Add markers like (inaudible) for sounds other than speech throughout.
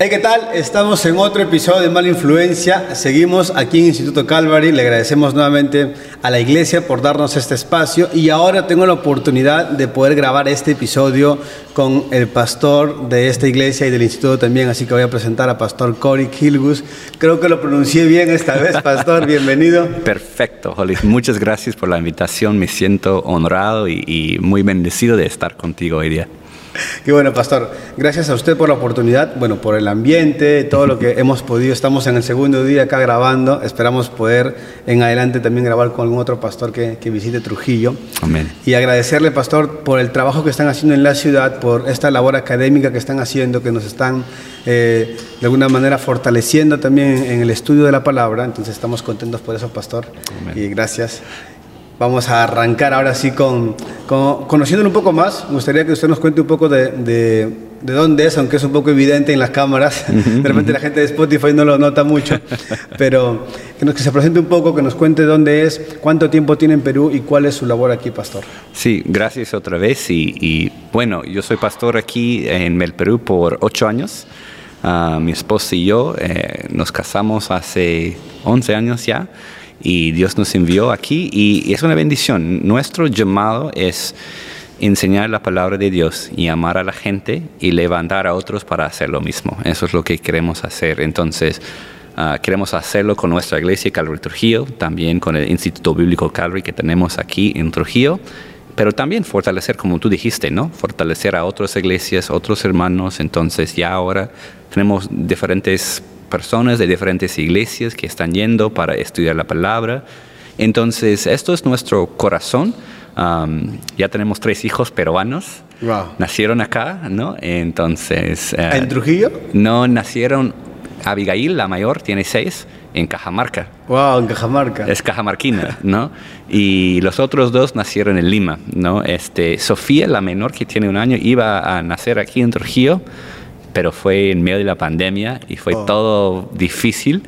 Hey, ¿qué tal? Estamos en otro episodio de Mala Influencia. Seguimos aquí en Instituto Calvary. Le agradecemos nuevamente a la iglesia por darnos este espacio y ahora tengo la oportunidad de poder grabar este episodio con el pastor de esta iglesia y del instituto también, así que voy a presentar a Pastor Cory Kilgus. Creo que lo pronuncié bien esta vez, Pastor. Bienvenido. (laughs) Perfecto, Holly. Muchas gracias por la invitación. Me siento honrado y, y muy bendecido de estar contigo hoy día. (laughs) Qué bueno, pastor. Gracias a usted por la oportunidad, bueno, por el ambiente, todo lo que hemos podido. Estamos en el segundo día acá grabando. Esperamos poder en adelante también grabar con algún otro pastor que, visite Trujillo. Amén. Y agradecerle, pastor, por el trabajo que están haciendo en la ciudad, por esta labor académica que están haciendo, que nos están eh, de alguna manera fortaleciendo también en el estudio de la palabra. Entonces estamos contentos por eso, pastor. Amén. Y gracias. Vamos a arrancar ahora sí con, conociéndolo un poco más. Me gustaría que usted nos cuente un poco de, de, dónde es, aunque es un poco evidente en las cámaras. (laughs) De repente la gente de Spotify no lo nota mucho, pero que, nos, que se presente un poco, que nos cuente dónde es, cuánto tiempo tiene en Perú y cuál es su labor aquí, pastor. Sí, gracias otra vez. Y, bueno, yo soy pastor aquí en el Perú por ocho años. Uh, mi esposa y yo eh, nos casamos hace 11 años ya y Dios nos envió aquí y es una bendición. Nuestro llamado es enseñar la palabra de Dios y amar a la gente y levantar a otros para hacer lo mismo. Eso es lo que queremos hacer. Entonces, ah, queremos hacerlo con nuestra iglesia Calvary Trujillo, también con el Instituto Bíblico Calvary que tenemos aquí en Trujillo, pero también fortalecer, como tú dijiste, ¿no? Fortalecer a otras iglesias, otros hermanos. Entonces, ya ahora tenemos diferentes personas de diferentes iglesias que están yendo para estudiar la palabra. Entonces, esto es nuestro corazón. ya tenemos tres hijos peruanos. Nacieron acá, ¿no? Entonces... Eh, ¿En Trujillo? No, nacieron... Abigail, la mayor, tiene seis en Cajamarca. Wow, en Cajamarca. Es cajamarquina, ¿no? Y los otros dos nacieron en Lima, ¿no? Este, Sofía, la menor, que tiene un año, iba a nacer aquí en Trujillo pero fue en medio de la pandemia y fue oh. todo difícil.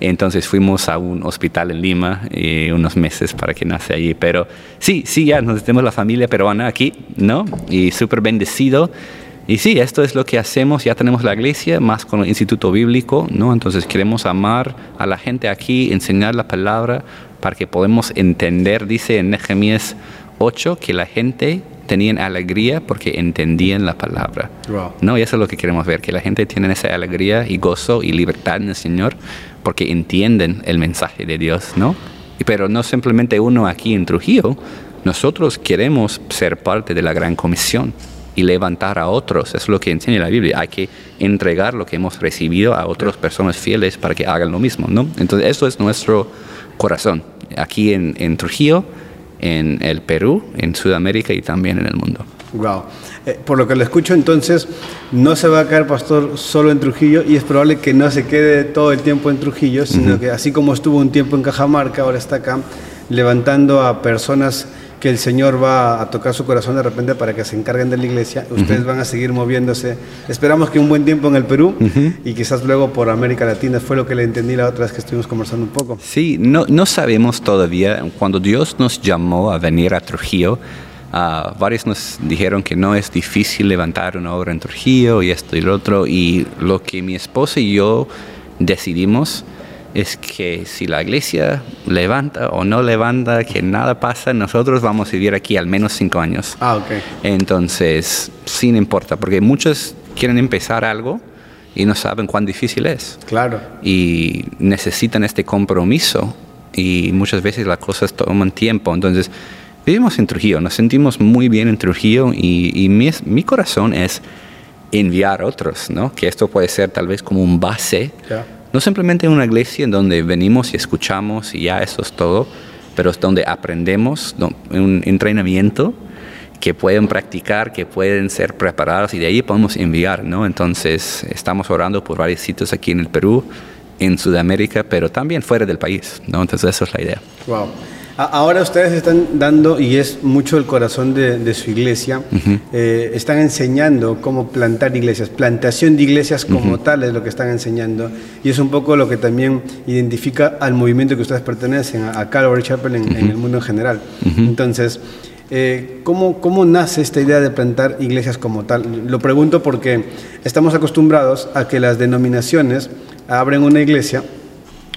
Entonces fuimos a un hospital en Lima y eh, unos meses para que nace allí. Pero sí, sí, ya nos tenemos la familia peruana aquí, ¿no? Y súper bendecido. Y sí, esto es lo que hacemos. Ya tenemos la iglesia, más con el Instituto Bíblico, ¿no? Entonces queremos amar a la gente aquí, enseñar la palabra para que podamos entender, dice en Nehemías 8, que la gente tenían alegría porque entendían la palabra. No, y eso es lo que queremos ver, que la gente tiene esa alegría y gozo y libertad en el Señor porque entienden el mensaje de Dios, ¿no? Pero no simplemente uno aquí en Trujillo, nosotros queremos ser parte de la gran comisión y levantar a otros. Es lo que enseña la Biblia. Hay que entregar lo que hemos recibido a otras personas fieles para que hagan lo mismo, ¿no? Entonces, eso es nuestro corazón. Aquí en, en Trujillo en el Perú, en Sudamérica y también en el mundo. Wow. Eh, por lo que lo escucho, entonces, no se va a quedar pastor solo en Trujillo y es probable que no se quede todo el tiempo en Trujillo, sino que así como estuvo un tiempo en Cajamarca, ahora está acá levantando a personas que el Señor va a tocar su corazón de repente para que se encarguen de la iglesia. Ustedes van a seguir moviéndose. Esperamos que un buen tiempo en el Perú y quizás luego por América Latina. Fue lo que le entendí la otra vez que estuvimos conversando un poco. Sí, no, no sabemos todavía. Cuando Dios nos llamó a venir a Trujillo, uh, varios nos dijeron que no es difícil levantar una obra en Trujillo y esto y lo otro. Y lo que mi esposa y yo decidimos es que si la iglesia levanta o no levanta, que nada pasa, nosotros vamos a vivir aquí al menos cinco años. Ah, ok. Entonces, sí no importa, porque muchos quieren empezar algo y no saben cuán difícil es. Claro. Y necesitan este compromiso y muchas veces las cosas toman tiempo. Entonces, vivimos en Trujillo, nos sentimos muy bien en Trujillo y, mi, mi, corazón es enviar a otros, ¿no? Que esto puede ser tal vez como un base no simplemente una iglesia en donde venimos y escuchamos y ya eso es todo, pero es donde aprendemos, un entrenamiento que pueden practicar, que pueden ser preparados y de ahí podemos enviar, ¿no? Entonces estamos orando por varios sitios aquí en el Perú, en Sudamérica, pero también fuera del país, ¿no? Entonces eso es la idea. Wow. Ahora ustedes están dando, y es mucho el corazón de, su iglesia, eh, están enseñando cómo plantar iglesias, plantación de iglesias como tal es lo que están enseñando, y es un poco lo que también identifica al movimiento que ustedes pertenecen, a, Calvary Chapel en, el mundo en general. Entonces, Eh, ¿cómo, ¿Cómo nace esta idea de plantar iglesias como tal? Lo pregunto porque estamos acostumbrados a que las denominaciones abren una iglesia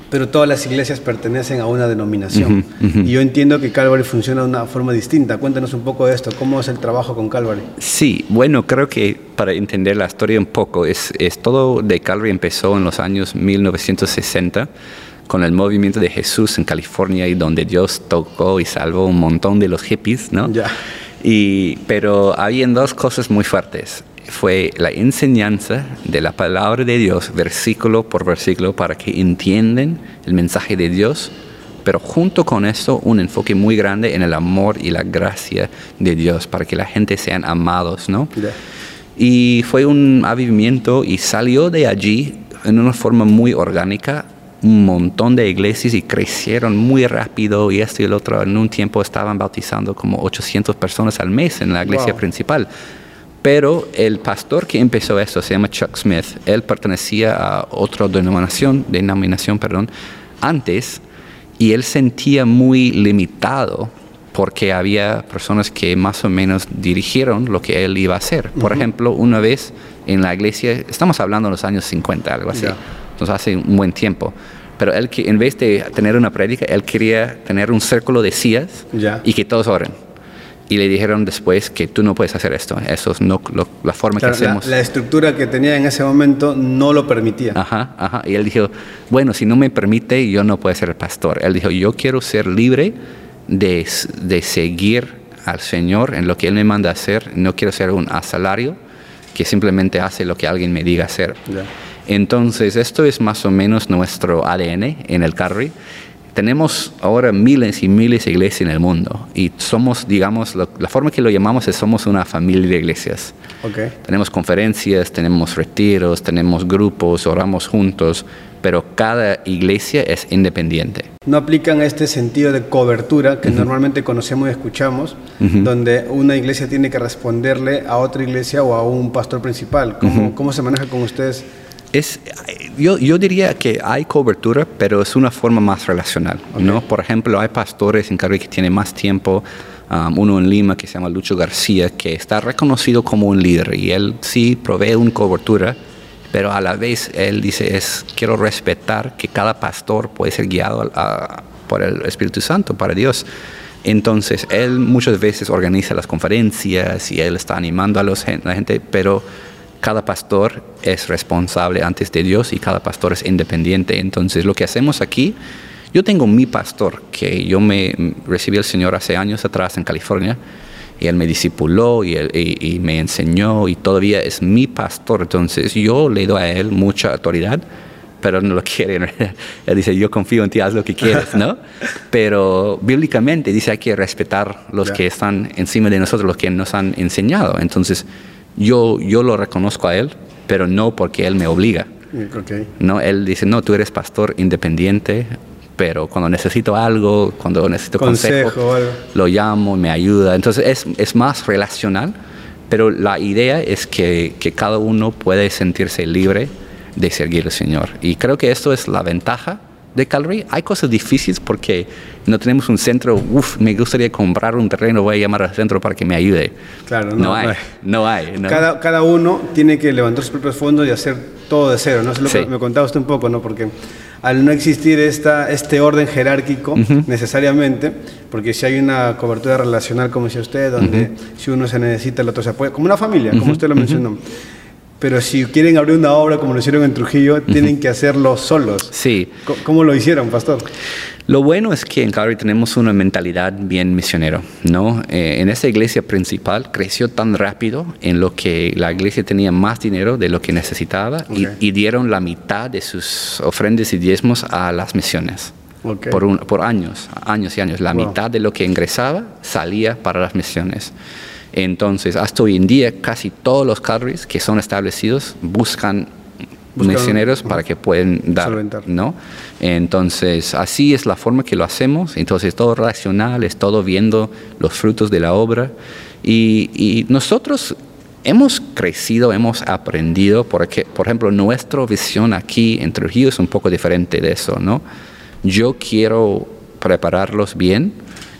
pero todas las iglesias pertenecen a una denominación. Y yo entiendo que Calvary funciona de una forma distinta. Cuéntanos un poco de esto, ¿cómo es el trabajo con Calvary? Sí, bueno, creo que para entender la historia un poco, es, es todo de Calvary empezó en los años 1960 con el movimiento de Jesús en California y donde Dios tocó y salvó un montón de los hippies, ¿no? Ya. Y, pero habían dos cosas muy fuertes fue la enseñanza de la palabra de Dios, versículo por versículo, para que entiendan el mensaje de Dios, pero junto con eso un enfoque muy grande en el amor y la gracia de Dios, para que la gente sean amados, ¿no? Y fue un avivamiento y salió de allí en una forma muy orgánica un montón de iglesias y crecieron muy rápido y esto y el otro. En un tiempo estaban bautizando como 800 personas al mes en la iglesia principal. Pero el pastor que empezó esto se llama Chuck Smith. Él pertenecía a otra denominación, denominación perdón, antes y él sentía muy limitado porque había personas que más o menos dirigieron lo que él iba a hacer. Por ejemplo, una vez en la iglesia, estamos hablando de los años 50, algo así, entonces hace un buen tiempo. Pero él, en vez de tener una prédica, él quería tener un círculo de sillas y que todos oren y le dijeron después que tú no puedes hacer esto, eso es no la forma que hacemos. La, estructura que tenía en ese momento no lo permitía. Ajá, ajá. Y él dijo, bueno, si no me permite, yo no puedo ser el pastor. Él dijo, yo quiero ser libre de, de seguir al Señor en lo que Él me manda hacer, no quiero ser un asalario que simplemente hace lo que alguien me diga hacer. Entonces, esto es más o menos nuestro ADN en el Carry tenemos ahora miles y miles de iglesias en el mundo y somos, digamos, la forma que lo llamamos es somos una familia de iglesias. Okay. Tenemos conferencias, tenemos retiros, tenemos grupos, oramos juntos, pero cada iglesia es independiente. No aplican este sentido de cobertura que normalmente conocemos y escuchamos, donde una iglesia tiene que responderle a otra iglesia o a un pastor principal. ¿Cómo, ¿cómo se maneja con ustedes? Es, yo, yo, diría que hay cobertura, pero es una forma más relacional. ¿no? Por ejemplo, hay pastores en Caribe que tienen más tiempo. Um, uno en Lima que se llama Lucho García, que está reconocido como un líder y él sí provee una cobertura, pero a la vez él dice, es, quiero respetar que cada pastor puede ser guiado por el Espíritu Santo, para Dios. Entonces, él muchas veces organiza las conferencias y él está animando a los, la gente, pero cada pastor es responsable antes de Dios y cada pastor es independiente. Entonces lo que hacemos aquí, yo tengo mi pastor, que yo me recibí al Señor hace años atrás en California, y él me discipuló y, y, me enseñó y todavía es mi pastor. Entonces yo le doy a él mucha autoridad, pero no lo (laughs) quiere. Él dice, yo confío en ti, haz lo que quieras, ¿no? (laughs) Pero bíblicamente dice, hay que respetar los que están encima de nosotros, los que nos han enseñado. Entonces yo, yo lo reconozco a él, pero no porque él me obliga. No, él dice, no, tú eres pastor independiente, pero cuando necesito algo, cuando necesito consejo, lo llamo, me ayuda. Entonces es, es, más relacional, pero la idea es que, que, cada uno puede sentirse libre de seguir al Señor. Y creo que esto es la ventaja de Calvary. Hay cosas difíciles porque no tenemos un centro, uff, me gustaría comprar un terreno, voy a llamar al centro para que me ayude. Claro, no, hay, no hay. Cada, cada, uno tiene que levantar sus propios fondos y hacer todo de cero, ¿no? Es lo que me contaba usted un poco, ¿no? Porque al no existir esta, este orden jerárquico necesariamente, porque si hay una cobertura relacional, como decía usted, donde si uno se necesita, el otro se apoya, como una familia, como usted lo mencionó. Pero si quieren abrir una obra como lo hicieron en Trujillo, tienen que hacerlo solos. Sí. ¿Cómo, lo hicieron, pastor? Lo bueno es que en Calvary tenemos una mentalidad bien misionero, ¿no? Eh, en esa iglesia principal creció tan rápido en lo que la iglesia tenía más dinero de lo que necesitaba y, dieron la mitad de sus ofrendas y diezmos a las misiones. Por, por años, años y años. La mitad de lo que ingresaba salía para las misiones. Entonces, hasta hoy en día, casi todos los carries que son establecidos buscan, misioneros para que puedan dar, ¿no? Entonces, así es la forma que lo hacemos. Entonces, todo racional, es todo viendo los frutos de la obra. Y, nosotros hemos crecido, hemos aprendido, porque, por ejemplo, nuestra visión aquí en Trujillo es un poco diferente de eso, ¿no? Yo quiero prepararlos bien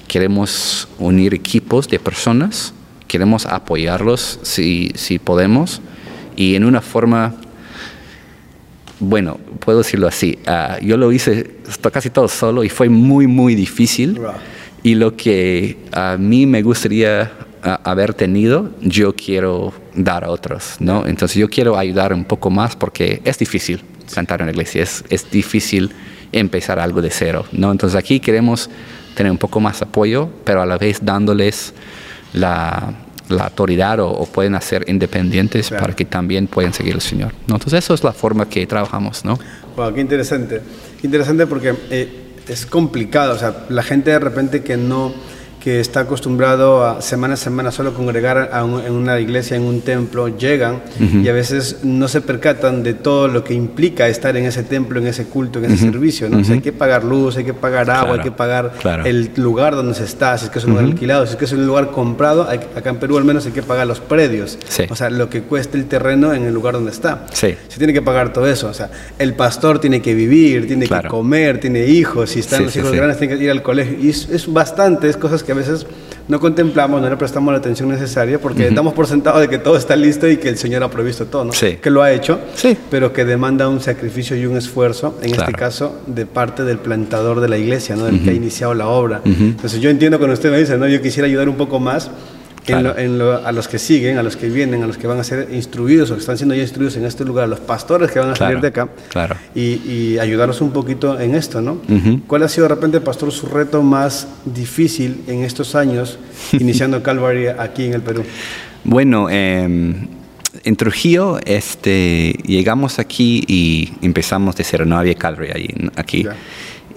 queremos unir equipos de personas, queremos apoyarlos si, si podemos y en una forma, bueno, puedo decirlo así, ah, yo lo hice casi todo solo y fue muy, muy difícil. Y lo que a mí me gustaría ah, haber tenido, yo quiero dar a otros, ¿no? Entonces yo quiero ayudar un poco más porque es difícil cantar en la iglesia, es, es difícil empezar algo de cero, ¿no? Entonces aquí queremos tener un poco más apoyo, pero a la vez dándoles la, la autoridad o, pueden hacer independientes para que también puedan seguir al Señor. ¿no? Entonces, eso es la forma que trabajamos. ¿no? Wow, qué interesante. Interesante porque eh, es complicado. O sea, la gente de repente que no que está acostumbrado a semana a semana solo congregar en una iglesia, en un templo, llegan y a veces no se percatan de todo lo que implica estar en ese templo, en ese culto, en ese servicio. ¿no? hay que pagar luz, hay que pagar agua, hay que pagar el lugar donde se está, si es que es un lugar alquilado, si es que es un lugar comprado, acá en Perú al menos hay que pagar los predios, o sea, lo que cuesta el terreno en el lugar donde está. Se tiene que pagar todo eso, o sea, el pastor tiene que vivir, tiene que comer, tiene hijos, si están los hijos grandes tienen que ir al colegio, y es, es bastante, es cosas que veces no contemplamos, no le prestamos la atención necesaria porque damos por sentado de que todo está listo y que el Señor ha provisto todo, ¿no? Que lo ha hecho, sí. pero que demanda un sacrificio y un esfuerzo, en este caso, de parte del plantador de la iglesia, ¿no? Del que ha iniciado la obra. Entonces yo entiendo cuando usted me dice, ¿no? Yo quisiera ayudar un poco más a los que siguen, a los que vienen, a los que van a ser instruidos o que están siendo ya instruidos en este lugar, a los pastores que van a salir de acá claro. y, ayudarnos un poquito en esto, ¿no? ¿Cuál ha sido de repente, pastor, su reto más difícil en estos años (laughs) iniciando Calvary aquí en el Perú? Bueno, em, en Trujillo este, llegamos aquí y empezamos de cero, no había Calvary ahí, aquí.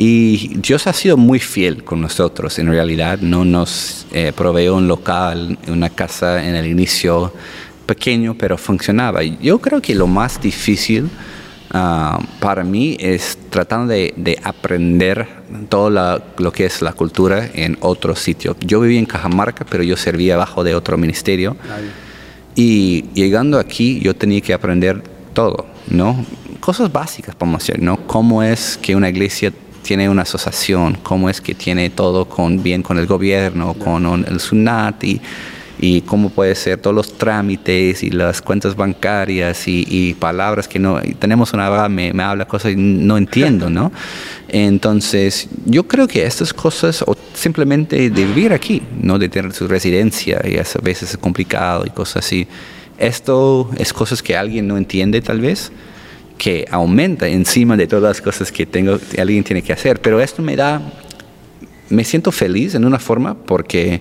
Y Dios ha sido muy fiel con nosotros, en realidad. No nos eh, proveó un local, una casa en el inicio pequeño, pero funcionaba. Yo creo que lo más difícil ah, para mí es tratando de, aprender todo lo que es la cultura en otro sitio. Yo vivía en Cajamarca, pero yo servía bajo de otro ministerio. Y llegando aquí, yo tenía que aprender todo, ¿no? Cosas básicas, podemos decir, ¿no? Cómo es que una iglesia tiene una asociación, cómo es que tiene todo con, bien con el gobierno, con el SUNAT y, y cómo puede ser todos los trámites y las cuentas bancarias y, palabras que no, tenemos una abogada me, me habla cosas y no entiendo, ¿no? (laughs) Entonces, yo creo que estas cosas, o simplemente de vivir aquí, no de tener su residencia, y a veces es complicado y cosas así, esto es cosas que alguien no entiende tal vez, que aumenta encima de todas las cosas que tengo, alguien tiene que hacer. Pero esto me da, me siento feliz en una forma porque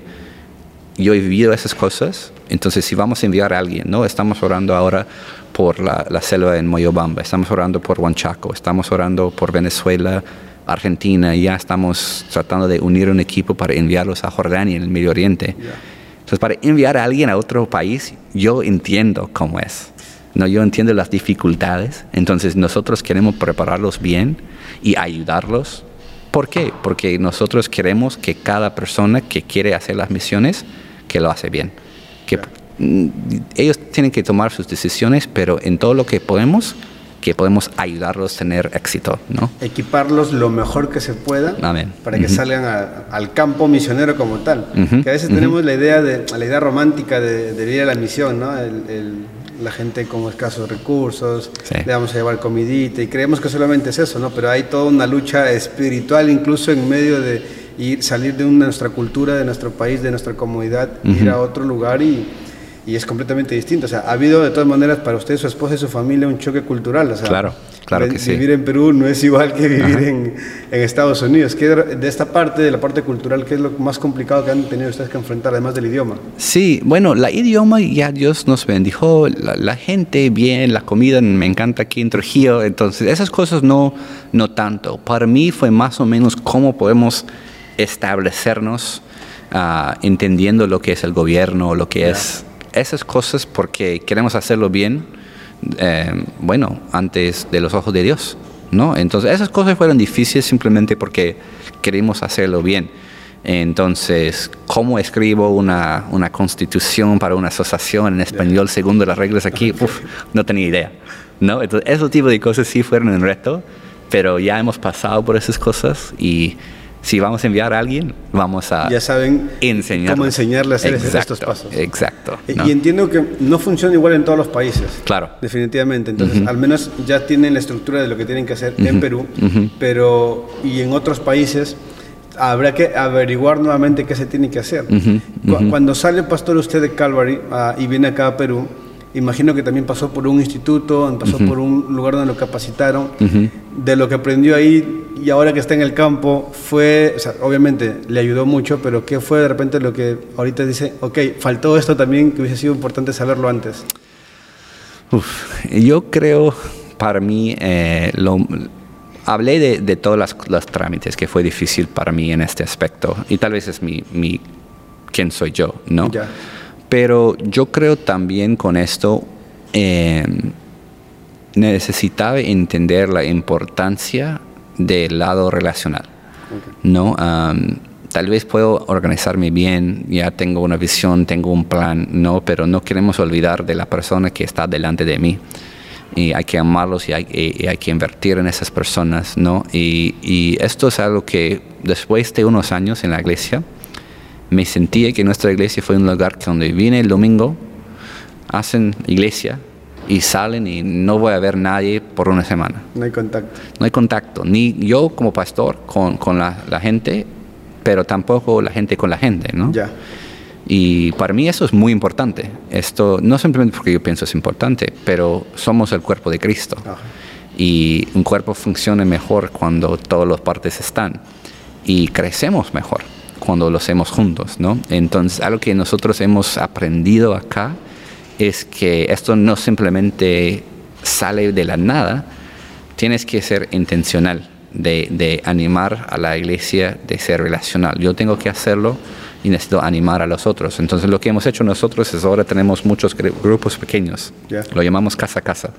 yo he vivido esas cosas. Entonces, si vamos a enviar a alguien, ¿no? Estamos orando ahora por la, selva en Moyobamba, estamos orando por Huanchaco, estamos orando por Venezuela, Argentina, y ya estamos tratando de unir un equipo para enviarlos a Jordania, en el Medio Oriente. Entonces, para enviar a alguien a otro país, yo entiendo cómo es. No, yo entiendo las dificultades, entonces nosotros queremos prepararlos bien y ayudarlos. ¿Por qué? Porque nosotros queremos que cada persona que quiere hacer las misiones, que lo hace bien. Que mm, ellos tienen que tomar sus decisiones, pero en todo lo que podemos, que podemos ayudarlos a tener éxito, ¿no? Equiparlos lo mejor que se pueda para que salgan al campo misionero como tal. Que a veces tenemos la idea de la idea romántica de, ir a la misión, ¿no? el la gente con escasos recursos, le vamos a llevar comidita y creemos que solamente es eso, ¿no? Pero hay toda una lucha espiritual incluso en medio de ir, salir de nuestra cultura, de nuestro país, de nuestra comunidad, ir a otro lugar y, y, es completamente distinto. O sea, ha habido de todas maneras para usted, su esposa y su familia un choque cultural. O sea, claro Claro que vivir en Perú no es igual que vivir en, en, Estados Unidos. ¿Qué, de esta parte, de la parte cultural, ¿qué es lo más complicado que han tenido ustedes que enfrentar, además del idioma? Sí, bueno, la idioma ya Dios nos bendijo, la, gente bien, la comida me encanta aquí en Trujillo, entonces esas cosas no, no tanto. Para mí fue más o menos cómo podemos establecernos uh, entendiendo lo que es el gobierno, lo que es esas cosas porque queremos hacerlo bien eh, bueno, antes de los ojos de Dios. ¿no? Entonces esas cosas fueron difíciles simplemente porque queríamos hacerlo bien. Entonces, ¿cómo escribo una, una constitución para una asociación en español según las reglas aquí? (laughs) no tenía idea. ¿no? Entonces, esos tipos de cosas sí fueron un reto, pero ya hemos pasado por esas cosas y si vamos a enviar a alguien, vamos a ya saben enseñar cómo enseñarle a hacer estos pasos. Exacto. Y entiendo que no funciona igual en todos los países. Claro. Definitivamente. Entonces, al menos ya tienen la estructura de lo que tienen que hacer en Perú, pero y en otros países habrá que averiguar nuevamente qué se tiene que hacer. Cuando sale pastor usted de Calvary ah, y viene acá a Perú, imagino que también pasó por un instituto, pasó por un lugar donde lo capacitaron. De lo que aprendió ahí y ahora que está en el campo, fue, o sea, obviamente le ayudó mucho, pero ¿qué fue de repente lo que ahorita dice, ok, faltó esto también que hubiese sido importante saberlo antes? yo creo, para mí, eh, lo, hablé de, de todos los, trámites que fue difícil para mí en este aspecto, y tal vez es mi, mi quién soy yo, ¿no? Pero yo creo también con esto eh, necesitaba entender la importancia del lado relacional. ¿no? tal vez puedo organizarme bien, ya tengo una visión, tengo un plan, no, pero no queremos olvidar de la persona que está delante de mí. Y hay que amarlos y hay, hay que invertir en esas personas, ¿no? Y, y, esto es algo que después de unos años en la iglesia, me sentí que nuestra iglesia fue un lugar donde vine el domingo, hacen iglesia, y salen y no voy a ver nadie por una semana. No hay contacto. No hay contacto, ni yo como pastor con, con la, la, gente, pero tampoco la gente con la gente, ¿no? Ya. Y para mí eso es muy importante. Esto no simplemente porque yo pienso es importante, pero somos el cuerpo de Cristo. Y un cuerpo funciona mejor cuando todas las partes están. Y crecemos mejor cuando lo hacemos juntos, ¿no? Entonces, algo que nosotros hemos aprendido acá es que esto no simplemente sale de la nada, tienes que ser intencional de, animar a la iglesia, de ser relacional. Yo tengo que hacerlo y necesito animar a los otros. Entonces lo que hemos hecho nosotros es ahora tenemos muchos grupos pequeños, lo llamamos casa a casa.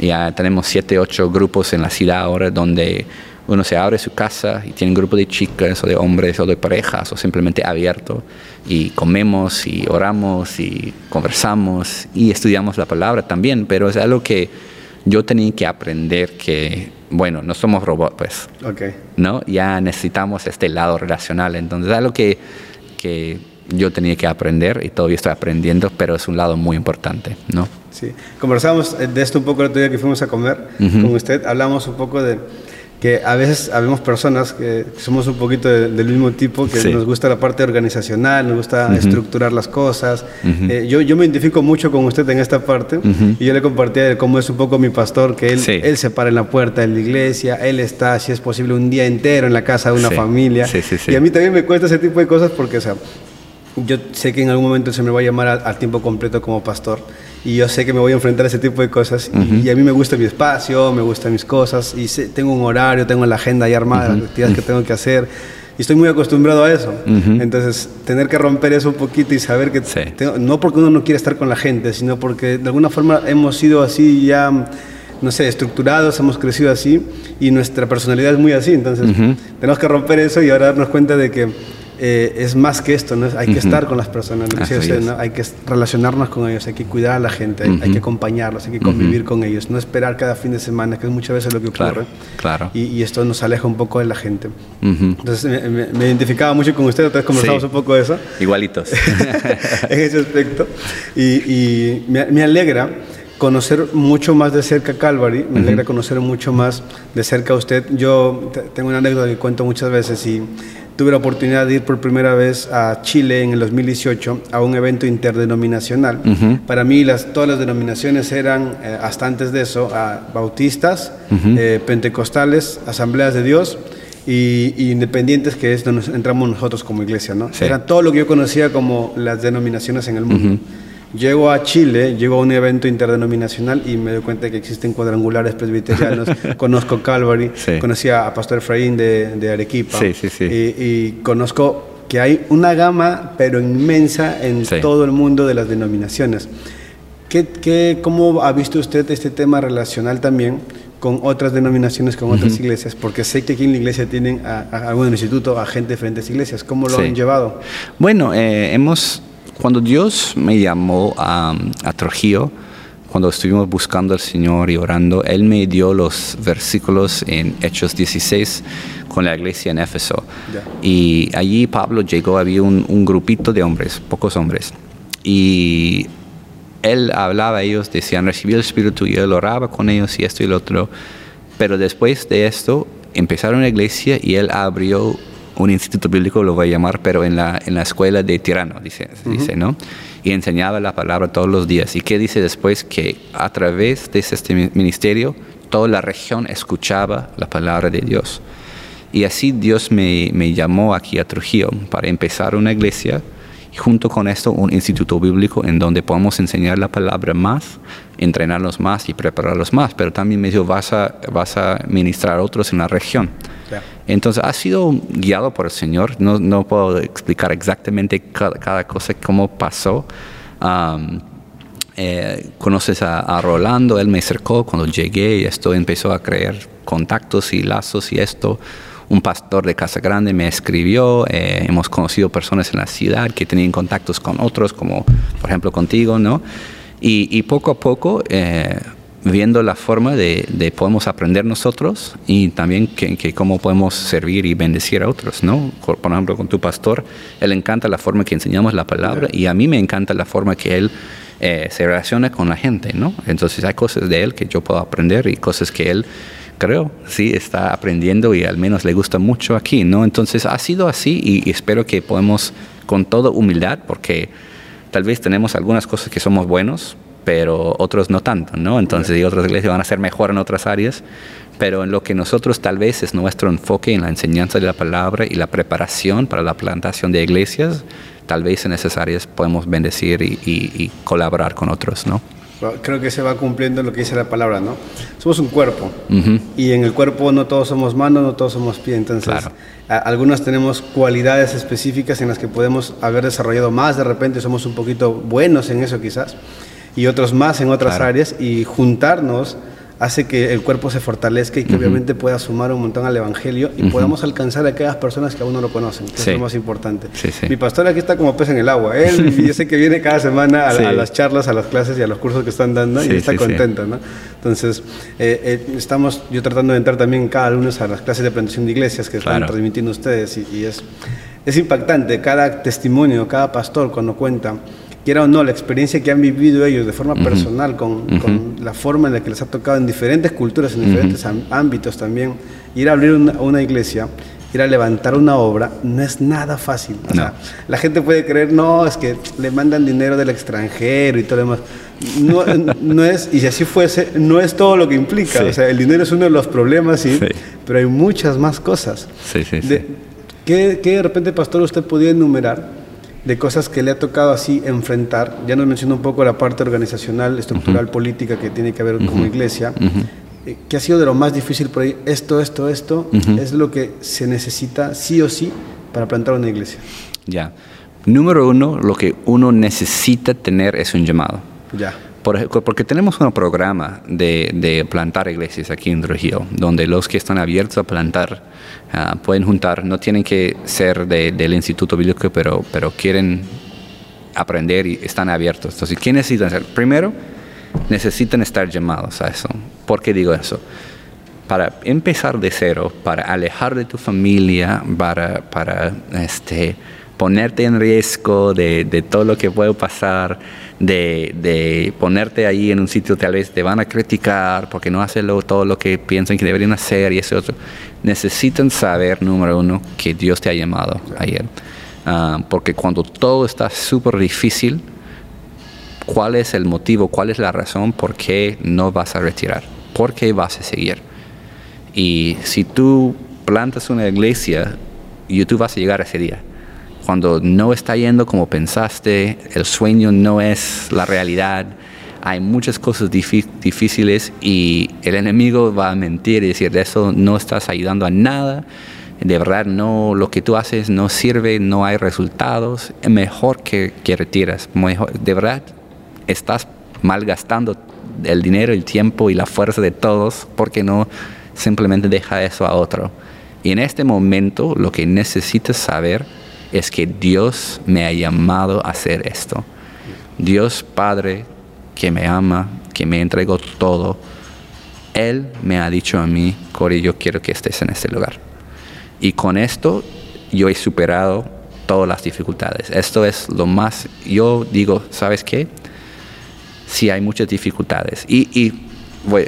Ya tenemos siete, ocho grupos en la ciudad ahora donde uno se abre su casa y tiene un grupo de chicas o de hombres o de parejas o simplemente abierto y comemos y oramos y conversamos y estudiamos la palabra también, pero es algo que yo tenía que aprender que, bueno, no somos robots, pues, okay. ¿no? Ya necesitamos este lado relacional, entonces es algo que, que yo tenía que aprender y todavía estoy aprendiendo, pero es un lado muy importante, ¿no? Sí, conversamos de esto un poco el otro día que fuimos a comer con usted, hablamos un poco de que a veces habemos personas que somos un poquito del mismo tipo, que nos gusta la parte organizacional, nos gusta estructurar las cosas. Eh, yo, yo me identifico mucho con usted en esta parte y yo le compartía cómo es un poco mi pastor, que él, él se para en la puerta de la iglesia, él está, si es posible, un día entero en la casa de una familia. Y a mí también me cuesta ese tipo de cosas porque, o sea, yo sé que en algún momento se me va a llamar al tiempo completo como pastor y yo sé que me voy a enfrentar a ese tipo de cosas y, a mí me gusta mi espacio, me gustan mis cosas y tengo un horario, tengo la agenda ahí armada, las actividades que tengo que hacer y estoy muy acostumbrado a eso. Entonces, tener que romper eso un poquito y saber que no porque uno no quiere estar con la gente, sino porque de alguna forma hemos sido así ya no sé, estructurados, hemos crecido así y nuestra personalidad es muy así. Entonces, tenemos que romper eso y ahora darnos cuenta de que eh, es más que esto, ¿no? hay que estar con las personas, hay que relacionarnos con ellos, hay que cuidar a la gente, hay, que acompañarlos, hay que convivir con ellos, no esperar cada fin de semana, que es muchas veces lo que ocurre. Claro. Y, esto nos aleja un poco de la gente. Entonces me, identificaba mucho con usted, entonces conversamos un poco de eso. Igualitos. (laughs) en ese aspecto. Y, me, alegra conocer mucho más de cerca Calvary, me alegra conocer mucho más de cerca a usted. Yo tengo una anécdota que cuento muchas veces y tuve la oportunidad de ir por primera vez a Chile en el 2018 a un evento interdenominacional. Para mí las, todas las denominaciones eran, eh, hasta antes de eso, bautistas, eh, pentecostales, asambleas de Dios y, independientes, que es donde entramos nosotros como iglesia. ¿no? Era todo lo que yo conocía como las denominaciones en el mundo. Llego a Chile, llego a un evento interdenominacional y me doy cuenta de que existen cuadrangulares presbiterianos. (laughs) conozco Calvary, conocí a Pastor Efraín de, de Arequipa. y, conozco que hay una gama, pero inmensa, en todo el mundo de las denominaciones. ¿Qué, qué, ¿Cómo ha visto usted este tema relacional también con otras denominaciones, con otras iglesias? Porque sé que aquí en la iglesia tienen a, algún instituto, a gente de diferentes iglesias. ¿Cómo lo han llevado? Bueno, eh, hemos cuando Dios me llamó a, Trujillo, cuando estuvimos buscando al Señor y orando, Él me dio los versículos en Hechos 16 con la iglesia en Éfeso. Y allí Pablo llegó, había un, un, grupito de hombres, pocos hombres. Y él hablaba a ellos, decían, recibí el Espíritu y él oraba con ellos y esto y lo otro. Pero después de esto, empezaron la iglesia y él abrió un instituto bíblico, lo voy a llamar, pero en la, en la escuela de Tirano, dice, dice, ¿no? Y enseñaba la palabra todos los días. ¿Y qué dice después? Que a través de este ministerio, toda la región escuchaba la palabra de Dios. Y así Dios me, me llamó aquí a Trujillo para empezar una iglesia y junto con esto un instituto bíblico en donde podemos enseñar la palabra más, entrenarlos más y prepararlos más, pero también me dijo, vas a, vas a ministrar a otros en la región. Entonces ha sido guiado por el Señor, no, puedo explicar exactamente cada, cosa, cómo pasó. Eh, conoces a, a, Rolando, él me acercó cuando llegué y esto empezó a crear contactos y lazos y esto un pastor de Casa Grande me escribió, eh, hemos conocido personas en la ciudad que tenían contactos con otros, como por ejemplo contigo, ¿no? Y, poco a poco, eh, viendo la forma de, de, podemos aprender nosotros y también que, cómo podemos servir y bendecir a otros, ¿no? Por, ejemplo, con tu pastor, él encanta la forma que enseñamos la palabra y a mí me encanta la forma que él eh, se relaciona con la gente, ¿no? Entonces hay cosas de él que yo puedo aprender y cosas que él creo, sí, está aprendiendo y al menos le gusta mucho aquí, ¿no? Entonces ha sido así y, espero que podemos, con toda humildad, porque tal vez tenemos algunas cosas que somos buenos, pero otros no tanto, ¿no? Entonces, y otras iglesias van a ser mejor en otras áreas, pero en lo que nosotros tal vez es nuestro enfoque en la enseñanza de la palabra y la preparación para la plantación de iglesias, tal vez en esas áreas podemos bendecir y, y colaborar con otros, ¿no? Creo que se va cumpliendo lo que dice la palabra, ¿no? Somos un cuerpo y en el cuerpo no todos somos manos, no todos somos pies, entonces algunos tenemos cualidades específicas en las que podemos haber desarrollado más, de repente somos un poquito buenos en eso quizás y otros más en otras áreas y juntarnos hace que el cuerpo se fortalezca y que obviamente pueda sumar un montón al Evangelio y podamos alcanzar a aquellas personas que aún no lo conocen, que es lo más importante. Mi pastor aquí está como pez en el agua. Él, (laughs) yo sé que viene cada semana a, las charlas, a las clases y a los cursos que están dando y está contento, ¿no? Entonces, eh, eh, estamos yo tratando de entrar también cada lunes a las clases de plantación de iglesias que están transmitiendo ustedes y, es, es impactante. Cada testimonio, cada pastor cuando cuenta quiera o no, la experiencia que han vivido ellos de forma personal, con, la forma en la que les ha tocado en diferentes culturas, en diferentes ámbitos también, ir a abrir una, iglesia, ir a levantar una obra, no es nada fácil. la gente puede creer, no, es que le mandan dinero del extranjero y todo lo demás. No, (laughs) no es, y si así fuese, no es todo lo que implica. O sea, el dinero es uno de los problemas, sí, pero hay muchas más cosas. Sí, sí, de, ¿qué, ¿Qué de repente, pastor, usted podía enumerar? De cosas que le ha tocado así enfrentar. Ya nos mencionó un poco la parte organizacional, estructural, política que tiene que ver como iglesia. Eh, ¿Qué ha sido de lo más difícil por ahí? Esto, esto, esto es lo que se necesita sí o sí para plantar una iglesia. Ya. Número uno, lo que uno necesita tener es un llamado. Ya porque tenemos un programa de, plantar iglesias aquí en Trujillo, donde los que están abiertos a plantar ah, pueden juntar, no tienen que ser del Instituto Bíblico, pero, quieren aprender y están abiertos. Entonces, ¿qué necesitan hacer? Primero, necesitan estar llamados a eso. ¿Por qué digo eso? Para empezar de cero, para alejar de tu familia, para, para este, ponerte en riesgo de, todo lo que puede pasar de, ponerte ahí en un sitio tal vez te van a criticar porque no haces todo lo que piensan que deberían hacer y ese otro. Necesitan saber, número uno, que Dios te ha llamado ayer. Ah, porque cuando todo está súper difícil, ¿cuál es el motivo, cuál es la razón por qué no vas a retirar? ¿Por qué vas a seguir? Y si tú plantas una iglesia, y tú vas a llegar ese día cuando no está yendo como pensaste, el sueño no es la realidad, hay muchas cosas difíciles y el enemigo va a mentir y decir, de eso no estás ayudando a nada, de verdad no, lo que tú haces no sirve, no hay resultados, es mejor que, que retiras, mejor, de verdad estás malgastando el dinero, el tiempo y la fuerza de todos porque no simplemente deja eso a otro. Y en este momento lo que necesitas saber es que Dios me ha llamado a hacer esto. Dios Padre que me ama, que me entregó todo, Él me ha dicho a mí, Corey, yo quiero que estés en este lugar. Y con esto yo he superado todas las dificultades. Esto es lo más, yo digo, ¿sabes qué? Sí hay muchas dificultades. Y,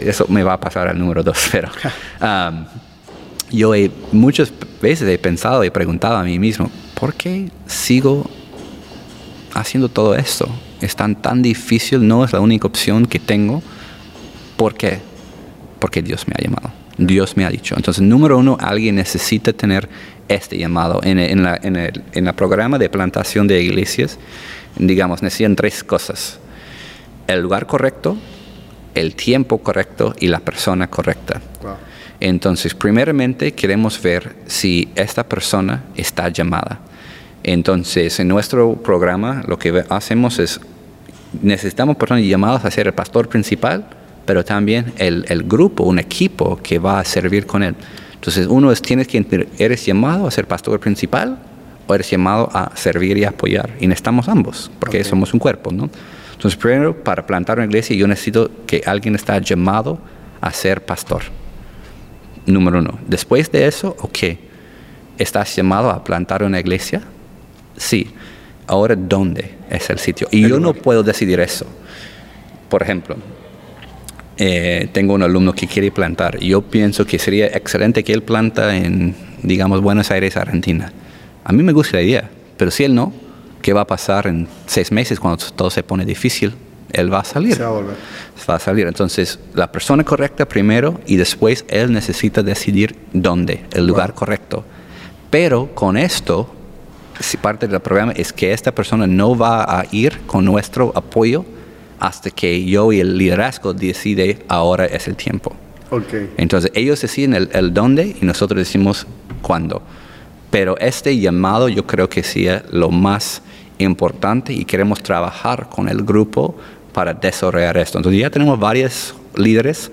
eso me va a pasar al número dos, (laughs) pero (laughs) um, yo he, muchas veces he pensado y preguntado a mí mismo, ¿por qué sigo haciendo todo esto? Es tan, tan difícil, no es la única opción que tengo. ¿Por qué? Porque Dios me ha llamado. Dios me ha dicho. Entonces, número uno, alguien necesita tener este llamado. En, en, la, en, el, en el programa de plantación de iglesias, digamos, necesitan tres cosas. El lugar correcto, el tiempo correcto y la persona correcta. Entonces, primeramente queremos ver si esta persona está llamada. Entonces, en nuestro programa lo que hacemos es, necesitamos personas llamadas a ser el pastor principal, pero también el, el grupo, un equipo que va a servir con él. Entonces, uno es, tienes que, eres llamado a ser pastor principal o eres llamado a servir y apoyar. Y necesitamos ambos, porque somos un cuerpo, ¿no? Entonces, primero, para plantar una iglesia, yo necesito que alguien está llamado a ser pastor. Número uno. Después de eso, ok, ¿estás llamado a plantar una iglesia? Sí. Ahora, ¿dónde es el sitio? Y yo no puedo decidir eso. Por ejemplo, eh, tengo un alumno que quiere plantar. Yo pienso que sería excelente que él planta en, digamos, Buenos Aires, Argentina. A mí me gusta la idea, pero si él no, ¿qué va a pasar en seis meses cuando todo se pone difícil? Él va a salir. Se va a volver. Va a salir. Entonces, la persona correcta primero y después él necesita decidir dónde, el lugar correcto. Pero con esto, si parte del programa es que esta persona no va a ir con nuestro apoyo hasta que yo y el liderazgo decide ahora es el tiempo. Okay. Entonces ellos deciden el, dónde y nosotros decimos cuándo. Pero este llamado yo creo que sea lo más importante y queremos trabajar con el grupo para desarrollar esto. Entonces ya tenemos varios líderes,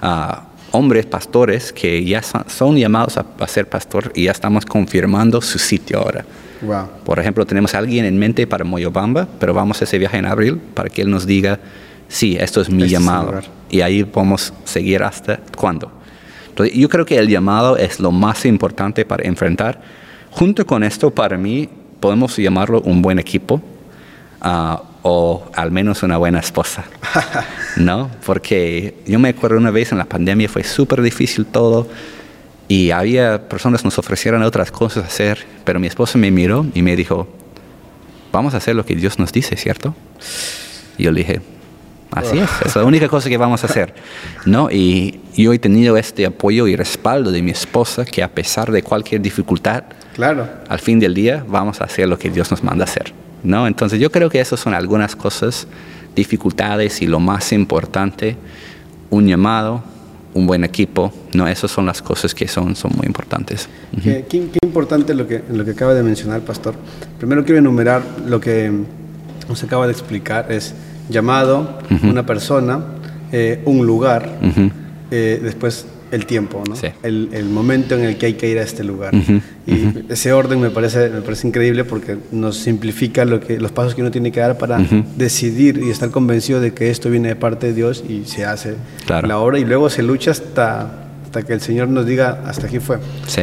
ah, hombres, pastores, que ya son, llamados a, a, ser pastor y ya estamos confirmando su sitio ahora. Por ejemplo, tenemos a alguien en mente para Moyobamba, pero vamos a ese viaje en abril para que él nos diga, sí, esto es mi este llamado. y ahí podemos seguir hasta cuándo. Entonces, yo creo que el llamado es lo más importante para enfrentar. Junto con esto, para mí, podemos llamarlo un buen equipo ah, o al menos una buena esposa. (laughs) ¿No? Porque yo me acuerdo una vez en la pandemia fue súper difícil todo y había personas que nos ofrecieron otras cosas a hacer, pero mi esposa me miró y me dijo, vamos a hacer lo que Dios nos dice, ¿cierto? Y yo le dije, así es, es la (laughs) única cosa que vamos a hacer. ¿No? Y yo he tenido este apoyo y respaldo de mi esposa que a pesar de cualquier dificultad, claro. al fin del día vamos a hacer lo que Dios nos manda hacer. ¿No? Entonces yo creo que esas son algunas cosas, dificultades y lo más importante, un llamado, un buen equipo, ¿no? Esas son las cosas que son, son muy importantes. qué, importante lo que, lo que acaba de mencionar, Pastor. Primero quiero enumerar lo que nos acaba de explicar, es llamado, una persona, eh, un lugar, eh, después el tiempo, ¿no? el, el, momento en el que hay que ir a este lugar. y ese orden me parece, me parece increíble porque nos simplifica lo que, los pasos que uno tiene que dar para decidir y estar convencido de que esto viene de parte de Dios y se hace la obra y luego se lucha hasta, hasta que el Señor nos diga hasta aquí fue. Sí.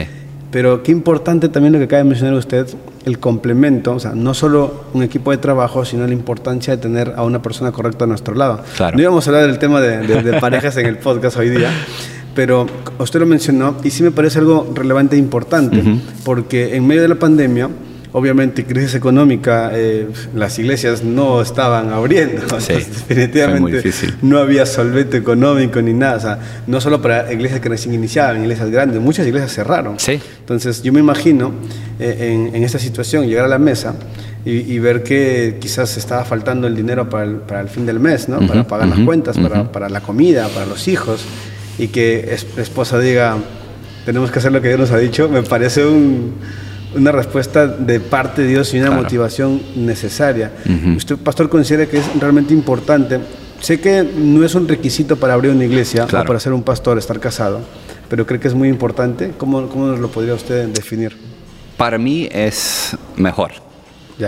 Pero qué importante también lo que acaba de mencionar usted, el complemento, o sea, no solo un equipo de trabajo, sino la importancia de tener a una persona correcta a nuestro lado. Claro. No íbamos a hablar del tema de, de parejas en el podcast hoy día, (laughs) pero usted lo mencionó y sí me parece algo relevante e importante, porque en medio de la pandemia, obviamente crisis económica, eh, las iglesias no estaban abriendo, (laughs) definitivamente no había solvente económico ni nada, o sea, no solo para iglesias que recién iniciaban, iglesias grandes, muchas iglesias cerraron. Entonces yo me imagino eh, en, esta situación llegar a la mesa y, ver que quizás estaba faltando el dinero para el, para el fin del mes, ¿no? para pagar las cuentas, para, para la comida, para los hijos y que la esposa diga, tenemos que hacer lo que Dios nos ha dicho, me parece una respuesta de parte de Dios y una motivación necesaria. ¿Usted, pastor, considera que es realmente importante? Sé que no es un requisito para abrir una iglesia o para ser un pastor estar casado, pero creo que es muy importante. ¿Cómo, cómo nos lo podría usted definir? Para mí es mejor.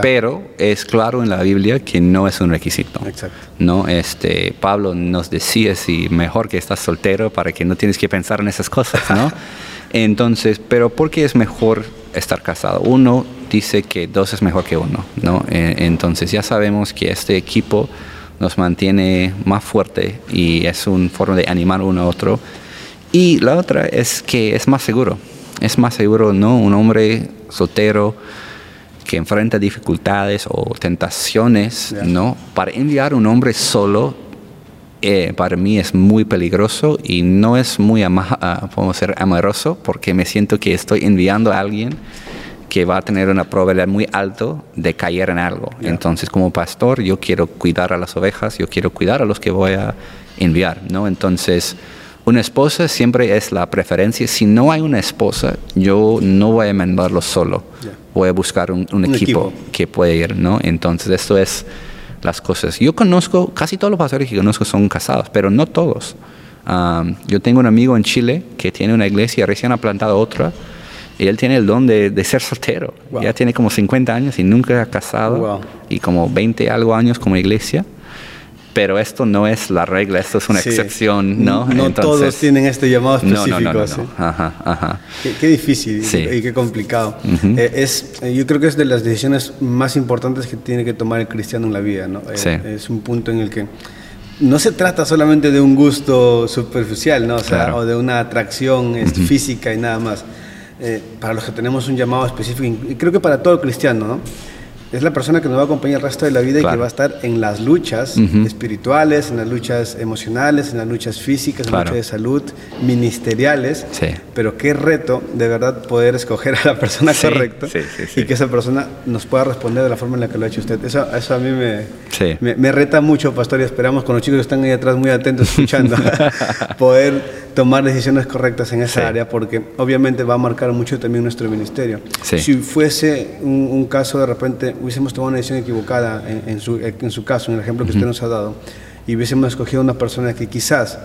Pero es claro en la Biblia que no es un requisito. Exacto. ¿no? Este, Pablo nos decía si mejor que estás soltero para que no tienes que pensar en esas cosas, ¿no? (laughs) Entonces, pero ¿por qué es mejor estar casado? Uno dice que dos es mejor que uno, ¿no? Eh, entonces ya sabemos que este equipo nos mantiene más fuerte y es una forma de animar uno a otro. Y la otra es que es más seguro. Es más seguro, ¿no? Un hombre soltero que enfrenta dificultades o tentaciones, ¿no? Para enviar un hombre solo, eh, para mí es muy peligroso y no es muy, ama uh, ser amoroso, porque me siento que estoy enviando a alguien que va a tener una probabilidad muy alta de caer en algo. Entonces, como pastor, yo quiero cuidar a las ovejas, yo quiero cuidar a los que voy a enviar, ¿no? Entonces, una esposa siempre es la preferencia. Si no hay una esposa, yo no voy a mandarlo solo. Voy a buscar un, equipo, que puede ir, ¿no? Entonces, esto es las cosas. Yo conozco, casi todos los pastores que conozco son casados, pero no todos. yo tengo un amigo en Chile que tiene una iglesia, recién ha plantado otra, y él tiene el don de, ser soltero. Ya tiene como 50 años y nunca ha casado, y como 20 algo años como iglesia pero esto no es la regla, esto es una excepción, ¿no? No todos tienen este llamado específico. No, no, no, Ajá, ajá. Qué, difícil y qué complicado. Eh, es, eh, yo creo que es de las decisiones más importantes que tiene que tomar el cristiano en la vida, ¿no? Eh, es un punto en el que no se trata solamente de un gusto superficial, ¿no? O, sea, o de una atracción este, física y nada más. para los que tenemos un llamado específico, y creo que para todo cristiano, ¿no? Es la persona que nos va a acompañar el resto de la vida y que va a estar en las luchas espirituales, en las luchas emocionales, en las luchas físicas, en las luchas de salud, ministeriales. Sí. Pero qué reto de verdad poder escoger a la persona correcta y que esa persona nos pueda responder de la forma en la que lo ha hecho usted. Eso, eso a mí me, me, reta mucho, pastor, y esperamos con los chicos que están ahí atrás muy atentos escuchando, (laughs) poder tomar decisiones correctas en esa área porque obviamente va a marcar mucho también nuestro ministerio. Si fuese un, caso de repente, hubiésemos tomado una decisión equivocada en, su, en su, caso, en el ejemplo que usted nos ha dado, y hubiésemos escogido una persona que quizás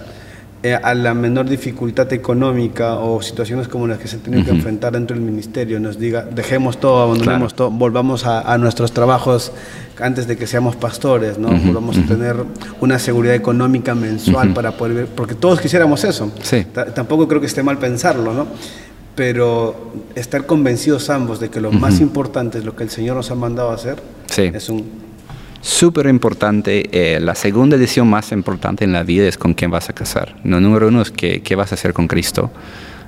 eh, a la menor dificultad económica o situaciones como las que se han tenido que enfrentar dentro del ministerio nos diga, dejemos todo, abandonemos todo, volvamos a, nuestros trabajos antes de que seamos pastores, ¿no? Volvamos a tener una seguridad económica mensual para poder ver, porque todos quisiéramos eso. Sí. Tampoco creo que esté mal pensarlo, ¿no? Pero estar convencidos ambos de que lo más importante es lo que el Señor nos ha mandado a hacer, es un súper importante. Eh, la segunda decisión más importante en la vida es con quién vas a casar. No, número uno es qué, qué vas a hacer con Cristo,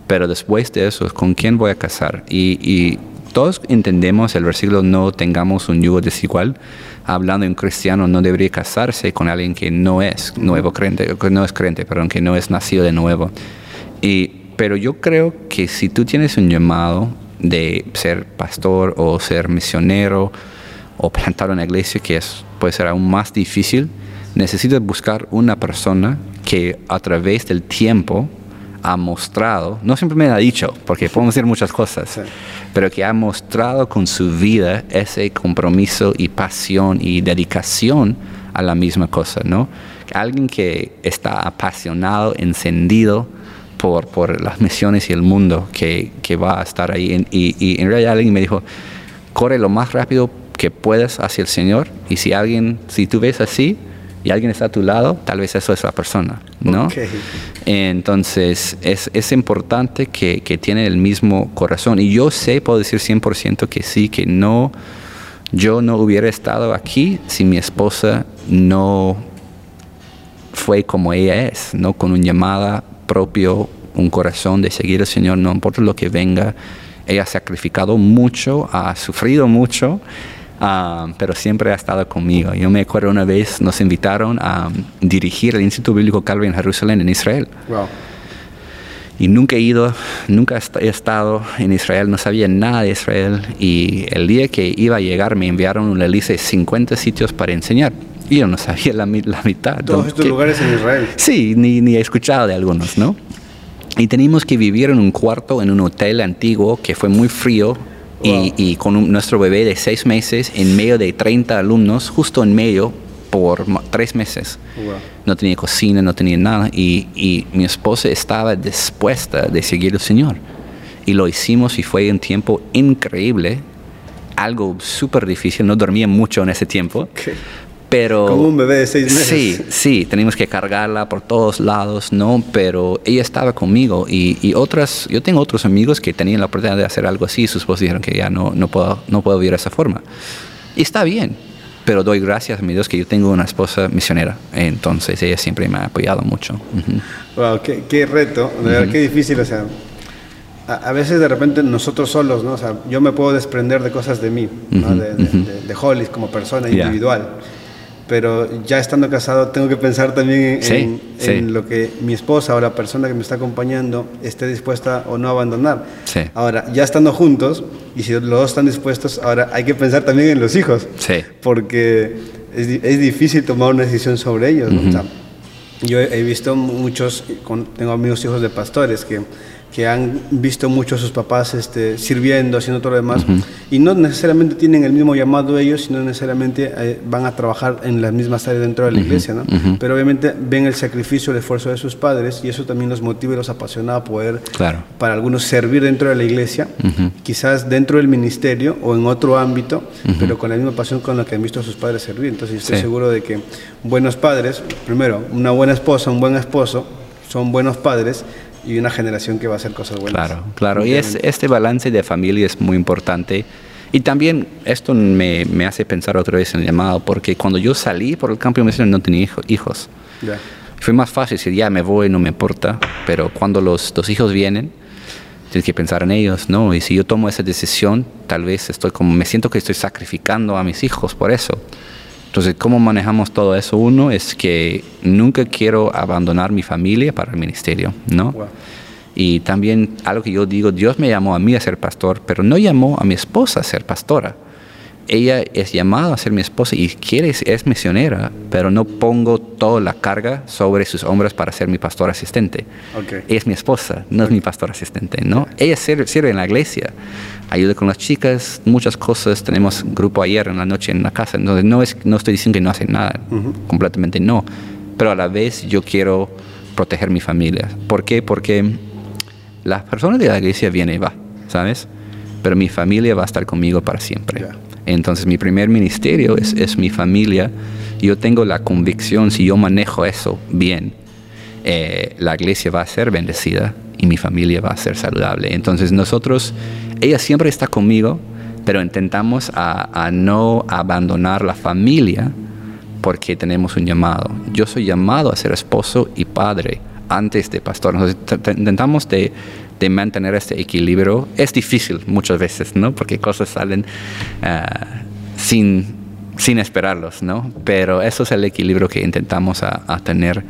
pero después de eso es con quién voy a casar. Y, todos entendemos el versículo no tengamos un yugo desigual. Hablando de un cristiano no debería casarse con alguien que no es nuevo creyente, que no es creyente, perdón, que no es nacido de nuevo. Y, pero yo creo que si tú tienes un llamado de ser pastor o ser misionero o plantar una iglesia que es puede ser aún más difícil, necesitas buscar una persona que a través del tiempo ha mostrado, no siempre me ha dicho, porque podemos decir muchas cosas, pero que ha mostrado con su vida ese compromiso y pasión y dedicación a la misma cosa, ¿no? Alguien que está apasionado, encendido por, por las misiones y el mundo que, que va a estar ahí. Y, y en realidad alguien me dijo, corre lo más rápido que puedas hacia el Señor. Y si alguien, si tú ves así y alguien está a tu lado, tal vez eso es la persona, ¿no? Entonces es, es importante que, que tiene el mismo corazón. Y yo sé, puedo decir 100% que sí, que no, yo no hubiera estado aquí si mi esposa no fue como ella es, ¿no? Con un llamada propio, un corazón de seguir al Señor, no importa lo que venga. Ella ha sacrificado mucho, ha sufrido mucho Ah, pero siempre ha estado conmigo. Yo me acuerdo una vez nos invitaron a dirigir el Instituto Bíblico Calvary en Jerusalén, en Israel. Y nunca he ido, nunca he estado en Israel, no sabía nada de Israel. Y el día que iba a llegar me enviaron una lista de 50 sitios para enseñar. Y yo no sabía la, mitad. ¿Todos estos lugares en Israel? Sí, ni, ni he escuchado de algunos, ¿no? Y teníamos que vivir en un cuarto, en un hotel antiguo que fue muy frío, y, con nuestro bebé de seis meses en medio de 30 alumnos, justo en medio por tres meses. No tenía cocina, no tenía nada. Y, y, mi esposa estaba dispuesta de seguir al Señor. Y lo hicimos y fue un tiempo increíble algo súper difícil, no dormía mucho en ese tiempo. Pero, Como un bebé de seis meses. Sí, sí, teníamos que cargarla por todos lados, ¿no? Pero ella estaba conmigo y, y, otras, yo tengo otros amigos que tenían la oportunidad de hacer algo así y sus esposos dijeron que ya no, no, puedo, no puedo vivir de esa forma. Y está bien, pero doy gracias a mi Dios que yo tengo una esposa misionera, entonces ella siempre me ha apoyado mucho. Uh -huh. Wow, qué, qué reto, de verdad, uh -huh. qué difícil, o sea, a, a, veces de repente nosotros solos, ¿no? O sea, yo me puedo desprender de cosas de mí, ¿no? de, de, de, de Hollis como persona yeah. individual pero ya estando casado tengo que pensar también en, sí, en, sí. en, lo que mi esposa o la persona que me está acompañando esté dispuesta o no a abandonar. Sí. Ahora, ya estando juntos, y si los dos están dispuestos, ahora hay que pensar también en los hijos, porque es, es, difícil tomar una decisión sobre ellos. ¿no? Uh -huh. o sea, yo he visto muchos, tengo amigos hijos de pastores que que han visto mucho a sus papás este, sirviendo, haciendo todo lo demás, uh -huh. y no necesariamente tienen el mismo llamado ellos, sino necesariamente eh, van a trabajar en las mismas áreas dentro de la uh -huh. iglesia, ¿no? Uh -huh. Pero obviamente ven el sacrificio, el esfuerzo de sus padres, y eso también los motiva y los apasiona a poder, claro. para algunos, servir dentro de la iglesia, quizás dentro del ministerio o en otro ámbito, pero con la misma pasión con la que han visto a sus padres servir. Entonces, estoy sí. seguro de que buenos padres, primero, una buena esposa, un buen esposo, son buenos padres, y una generación que va a hacer cosas buenas. Claro, claro. Y es, este balance de familia es muy importante. Y también esto me, me, hace pensar otra vez en el llamado, porque cuando yo salí por el campo misionero no tenía hijo, hijos. Yeah. Fue más fácil decir, ya me voy, no me importa. Pero cuando los, los hijos vienen, tienes que pensar en ellos, ¿no? Y si yo tomo esa decisión, tal vez estoy como, me siento que estoy sacrificando a mis hijos por eso. Entonces, ¿cómo manejamos todo eso? Uno es que nunca quiero abandonar mi familia para el ministerio, ¿no? Wow. Y también algo que yo digo, Dios me llamó a mí a ser pastor, pero no llamó a mi esposa a ser pastora. Ella es llamada a ser mi esposa y quiere, es misionera, pero no pongo toda la carga sobre sus hombros para ser mi pastor asistente. Okay. Ella es mi esposa, no okay. es mi pastor asistente, ¿no? Ella sirve, sirve en la iglesia, ayuda con las chicas, muchas cosas. Tenemos grupo ayer en la noche en la casa, entonces no, es, no estoy diciendo que no hace nada, uh -huh. completamente no. Pero a la vez yo quiero proteger mi familia. ¿Por qué? Porque las personas de la iglesia vienen y va, ¿sabes? Pero mi familia va a estar conmigo para siempre. Yeah. Entonces mi primer ministerio es, es, mi familia. Yo tengo la convicción, si yo manejo eso bien, eh, la iglesia va a ser bendecida y mi familia va a ser saludable. Entonces nosotros, ella siempre está conmigo, pero intentamos a, no abandonar la familia porque tenemos un llamado. Yo soy llamado a ser esposo y padre antes de pastor. Entonces, intentamos de, mantener este equilibrio. Es difícil muchas veces, ¿no? Porque cosas salen uh, sin, sin esperarlos, ¿no? Pero eso es el equilibrio que intentamos a, tener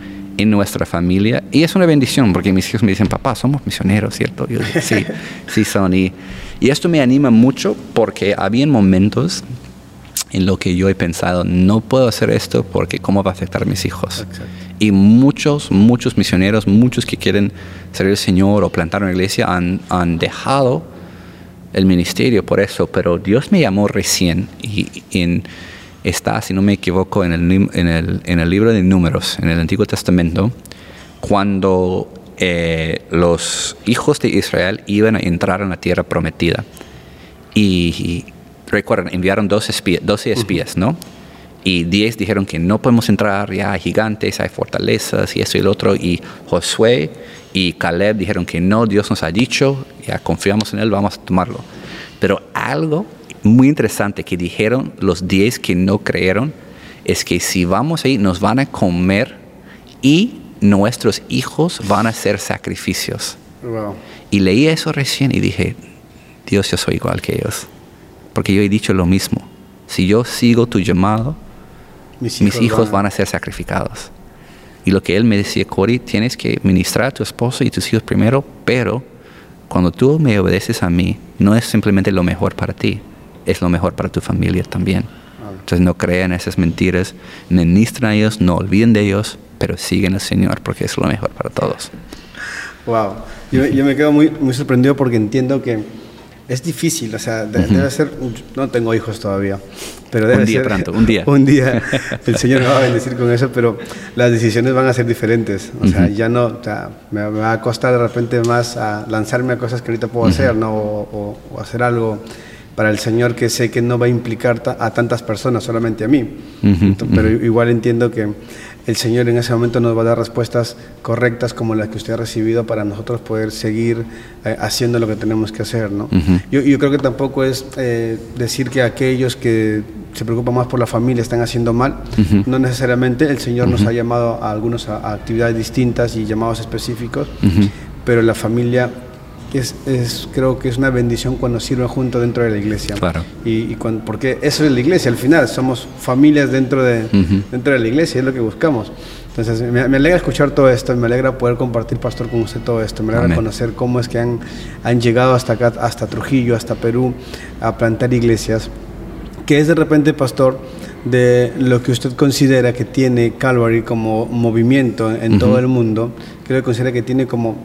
en nuestra familia. Y es una bendición, porque mis hijos me dicen, papá, somos misioneros, ¿cierto? Yo digo, sí, sí son. Y, y esto me anima mucho porque había momentos en lo que yo he pensado, no puedo hacer esto porque cómo va a afectar a mis hijos. Exacto. Y muchos, muchos misioneros, muchos que quieren servir al Señor o plantar una iglesia han, han dejado el ministerio por eso, pero Dios me llamó recién y, y en, está, si no me equivoco, en el, en, el, en el libro de Números, en el Antiguo Testamento, cuando eh, los hijos de Israel iban a entrar en la tierra prometida. Y, y recuerden, enviaron 12 espías, 12 espías ¿no? Y 10 dijeron que no podemos entrar, ya hay gigantes, hay fortalezas y eso y el otro. Y Josué y Caleb dijeron que no, Dios nos ha dicho, ya confiamos en Él, vamos a tomarlo. Pero algo muy interesante que dijeron los 10 que no creyeron es que si vamos ahí nos van a comer y nuestros hijos van a hacer sacrificios. Wow. Y leí eso recién y dije, Dios, yo soy igual que ellos porque yo he dicho lo mismo. Si yo sigo tu llamado, mis hijos, mis hijos van, a... ser sacrificados. Y lo que él me decía, Cory, tienes que ministrar a tu esposo y tus hijos primero, pero cuando tú me obedeces a mí, no es simplemente lo mejor para ti, es lo mejor para tu familia también. Entonces no crean esas mentiras, ministran a ellos, no olviden de ellos, pero siguen al Señor porque es lo mejor para todos. Wow, yo, yo me quedo muy, muy sorprendido porque entiendo que es difícil, o sea, de, uh -huh. debe ser, no tengo hijos todavía, pero debe un día ser, pronto, un día. (laughs) Un día, el Señor me va a bendecir con eso, pero las decisiones van a ser diferentes, o uh -huh. sea, ya no, o sea, me, me, va a costar de repente más a lanzarme a cosas que ahorita puedo uh -huh. hacer, ¿no? O, o, o, hacer algo para el Señor que sé que no va a implicar a tantas personas, solamente a mí. pero igual entiendo que el Señor en ese momento nos va a dar respuestas correctas como las que usted ha recibido para nosotros poder seguir eh, haciendo lo que tenemos que hacer. ¿no? yo, creo que tampoco es eh, decir que aquellos que se preocupan más por la familia están haciendo mal. No necesariamente el Señor nos ha llamado a algunos a, actividades distintas y llamados específicos, pero la familia es, es, creo que es una bendición cuando sirven juntos dentro de la iglesia. Claro. Y, cuando, porque eso es la iglesia, al final somos familias dentro de, dentro de la iglesia, es lo que buscamos. Entonces, me, alegra escuchar todo esto, me alegra poder compartir, pastor, con usted todo esto, me alegra conocer cómo es que han, han llegado hasta acá, hasta Trujillo, hasta Perú, a plantar iglesias. ¿Qué es de repente, pastor, de lo que usted considera que tiene Calvary como movimiento en todo el mundo? Creo que considera que tiene como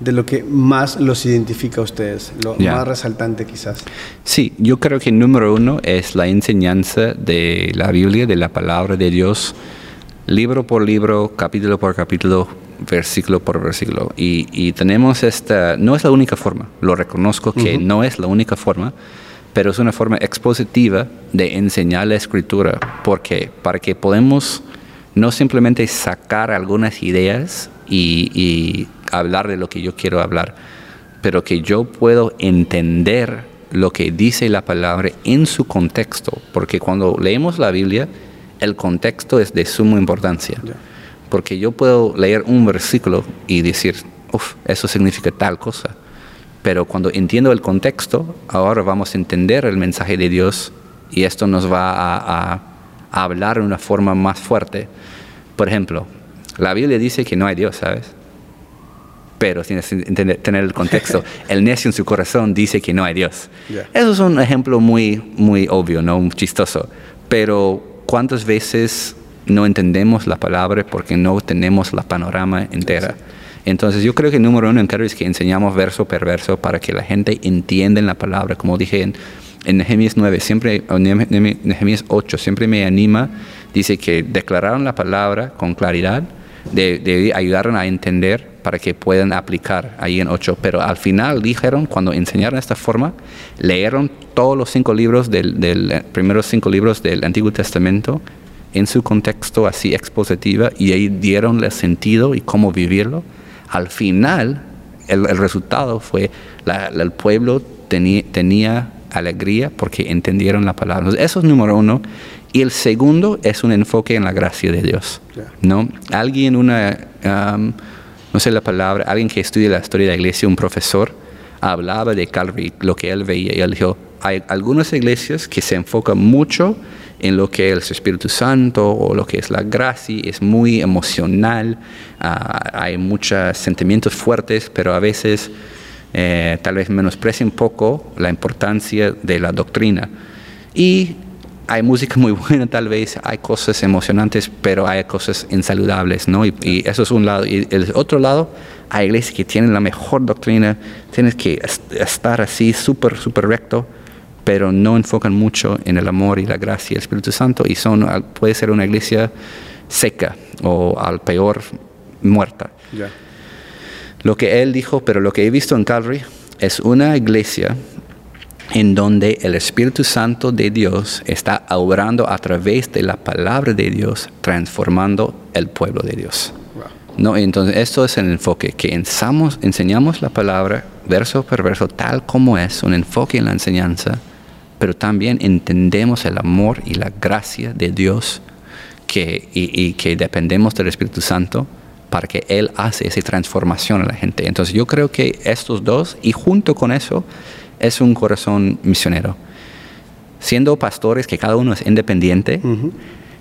de lo que más los identifica a ustedes, lo más resaltante quizás. Sí, yo creo que número uno es la enseñanza de la Biblia, de la palabra de Dios, libro por libro, capítulo por capítulo, versículo por versículo. Y, tenemos esta, no es la única forma, lo reconozco que no es la única forma, pero es una forma expositiva de enseñar la escritura, porque para que podamos no simplemente sacar algunas ideas y hablar de lo que yo quiero hablar, pero que yo puedo entender lo que dice la palabra en su contexto, porque cuando leemos la Biblia, el contexto es de suma importancia, porque yo puedo leer un versículo y decir, uff, eso significa tal cosa, pero cuando entiendo el contexto, ahora vamos a entender el mensaje de Dios y esto nos va a, a hablar de una forma más fuerte. Por ejemplo, la Biblia dice que no hay Dios, ¿sabes? Pero tienes que tener el contexto. (laughs) El necio en su corazón dice que no hay Dios. Eso es un ejemplo muy, muy obvio, ¿no? Muy chistoso. Pero ¿cuántas veces no entendemos la palabra porque no tenemos la panorama entera? Entonces yo creo que número uno en es que enseñamos verso por verso para que la gente entienda la palabra. Como dije en, en Nehemías 9, siempre, Nehemías 8, siempre me anima, dice que declararon la palabra con claridad, de, de ayudaron a entender para que puedan aplicar ahí en 8. Pero al final dijeron, cuando enseñaron esta forma, leyeron todos los cinco libros del, del eh, primeros cinco libros del Antiguo Testamento en su contexto así expositiva y ahí dieron el sentido y cómo vivirlo. Al final, el, resultado fue la, el pueblo tenía, tenía alegría porque entendieron la palabra. eso es número uno. Y el segundo es un enfoque en la gracia de Dios. ¿no? Alguien, una, no sé la palabra, alguien que estudia la historia de la iglesia, un profesor, hablaba de Calvary, lo que él veía, y él dijo, hay algunas iglesias que se enfocan mucho en lo que es el Espíritu Santo o lo que es la gracia, es muy emocional, ah, hay muchos sentimientos fuertes, pero a veces eh, tal vez menosprecia un poco la importancia de la doctrina. Y hay música muy buena tal vez, hay cosas emocionantes, pero hay cosas insaludables, ¿no? Y, eso es un lado. Y el otro lado, hay iglesias que tienen la mejor doctrina, tienes que estar así súper, súper recto, pero no enfocan mucho en el amor y la gracia del Espíritu Santo y son, puede ser una iglesia seca o al peor muerta. Lo que él dijo, pero lo que he visto en Calvary es una iglesia en donde el Espíritu Santo de Dios está obrando a través de la palabra de Dios, transformando el pueblo de Dios. No, entonces, esto es el enfoque, que enseñamos, enseñamos la palabra verso por verso tal como es, un enfoque en la enseñanza, pero también entendemos el amor y la gracia de Dios que, y, y que dependemos del Espíritu Santo para que Él hace esa transformación a la gente. Entonces yo creo que estos dos, y junto con eso, es un corazón misionero. Siendo pastores que cada uno es independiente,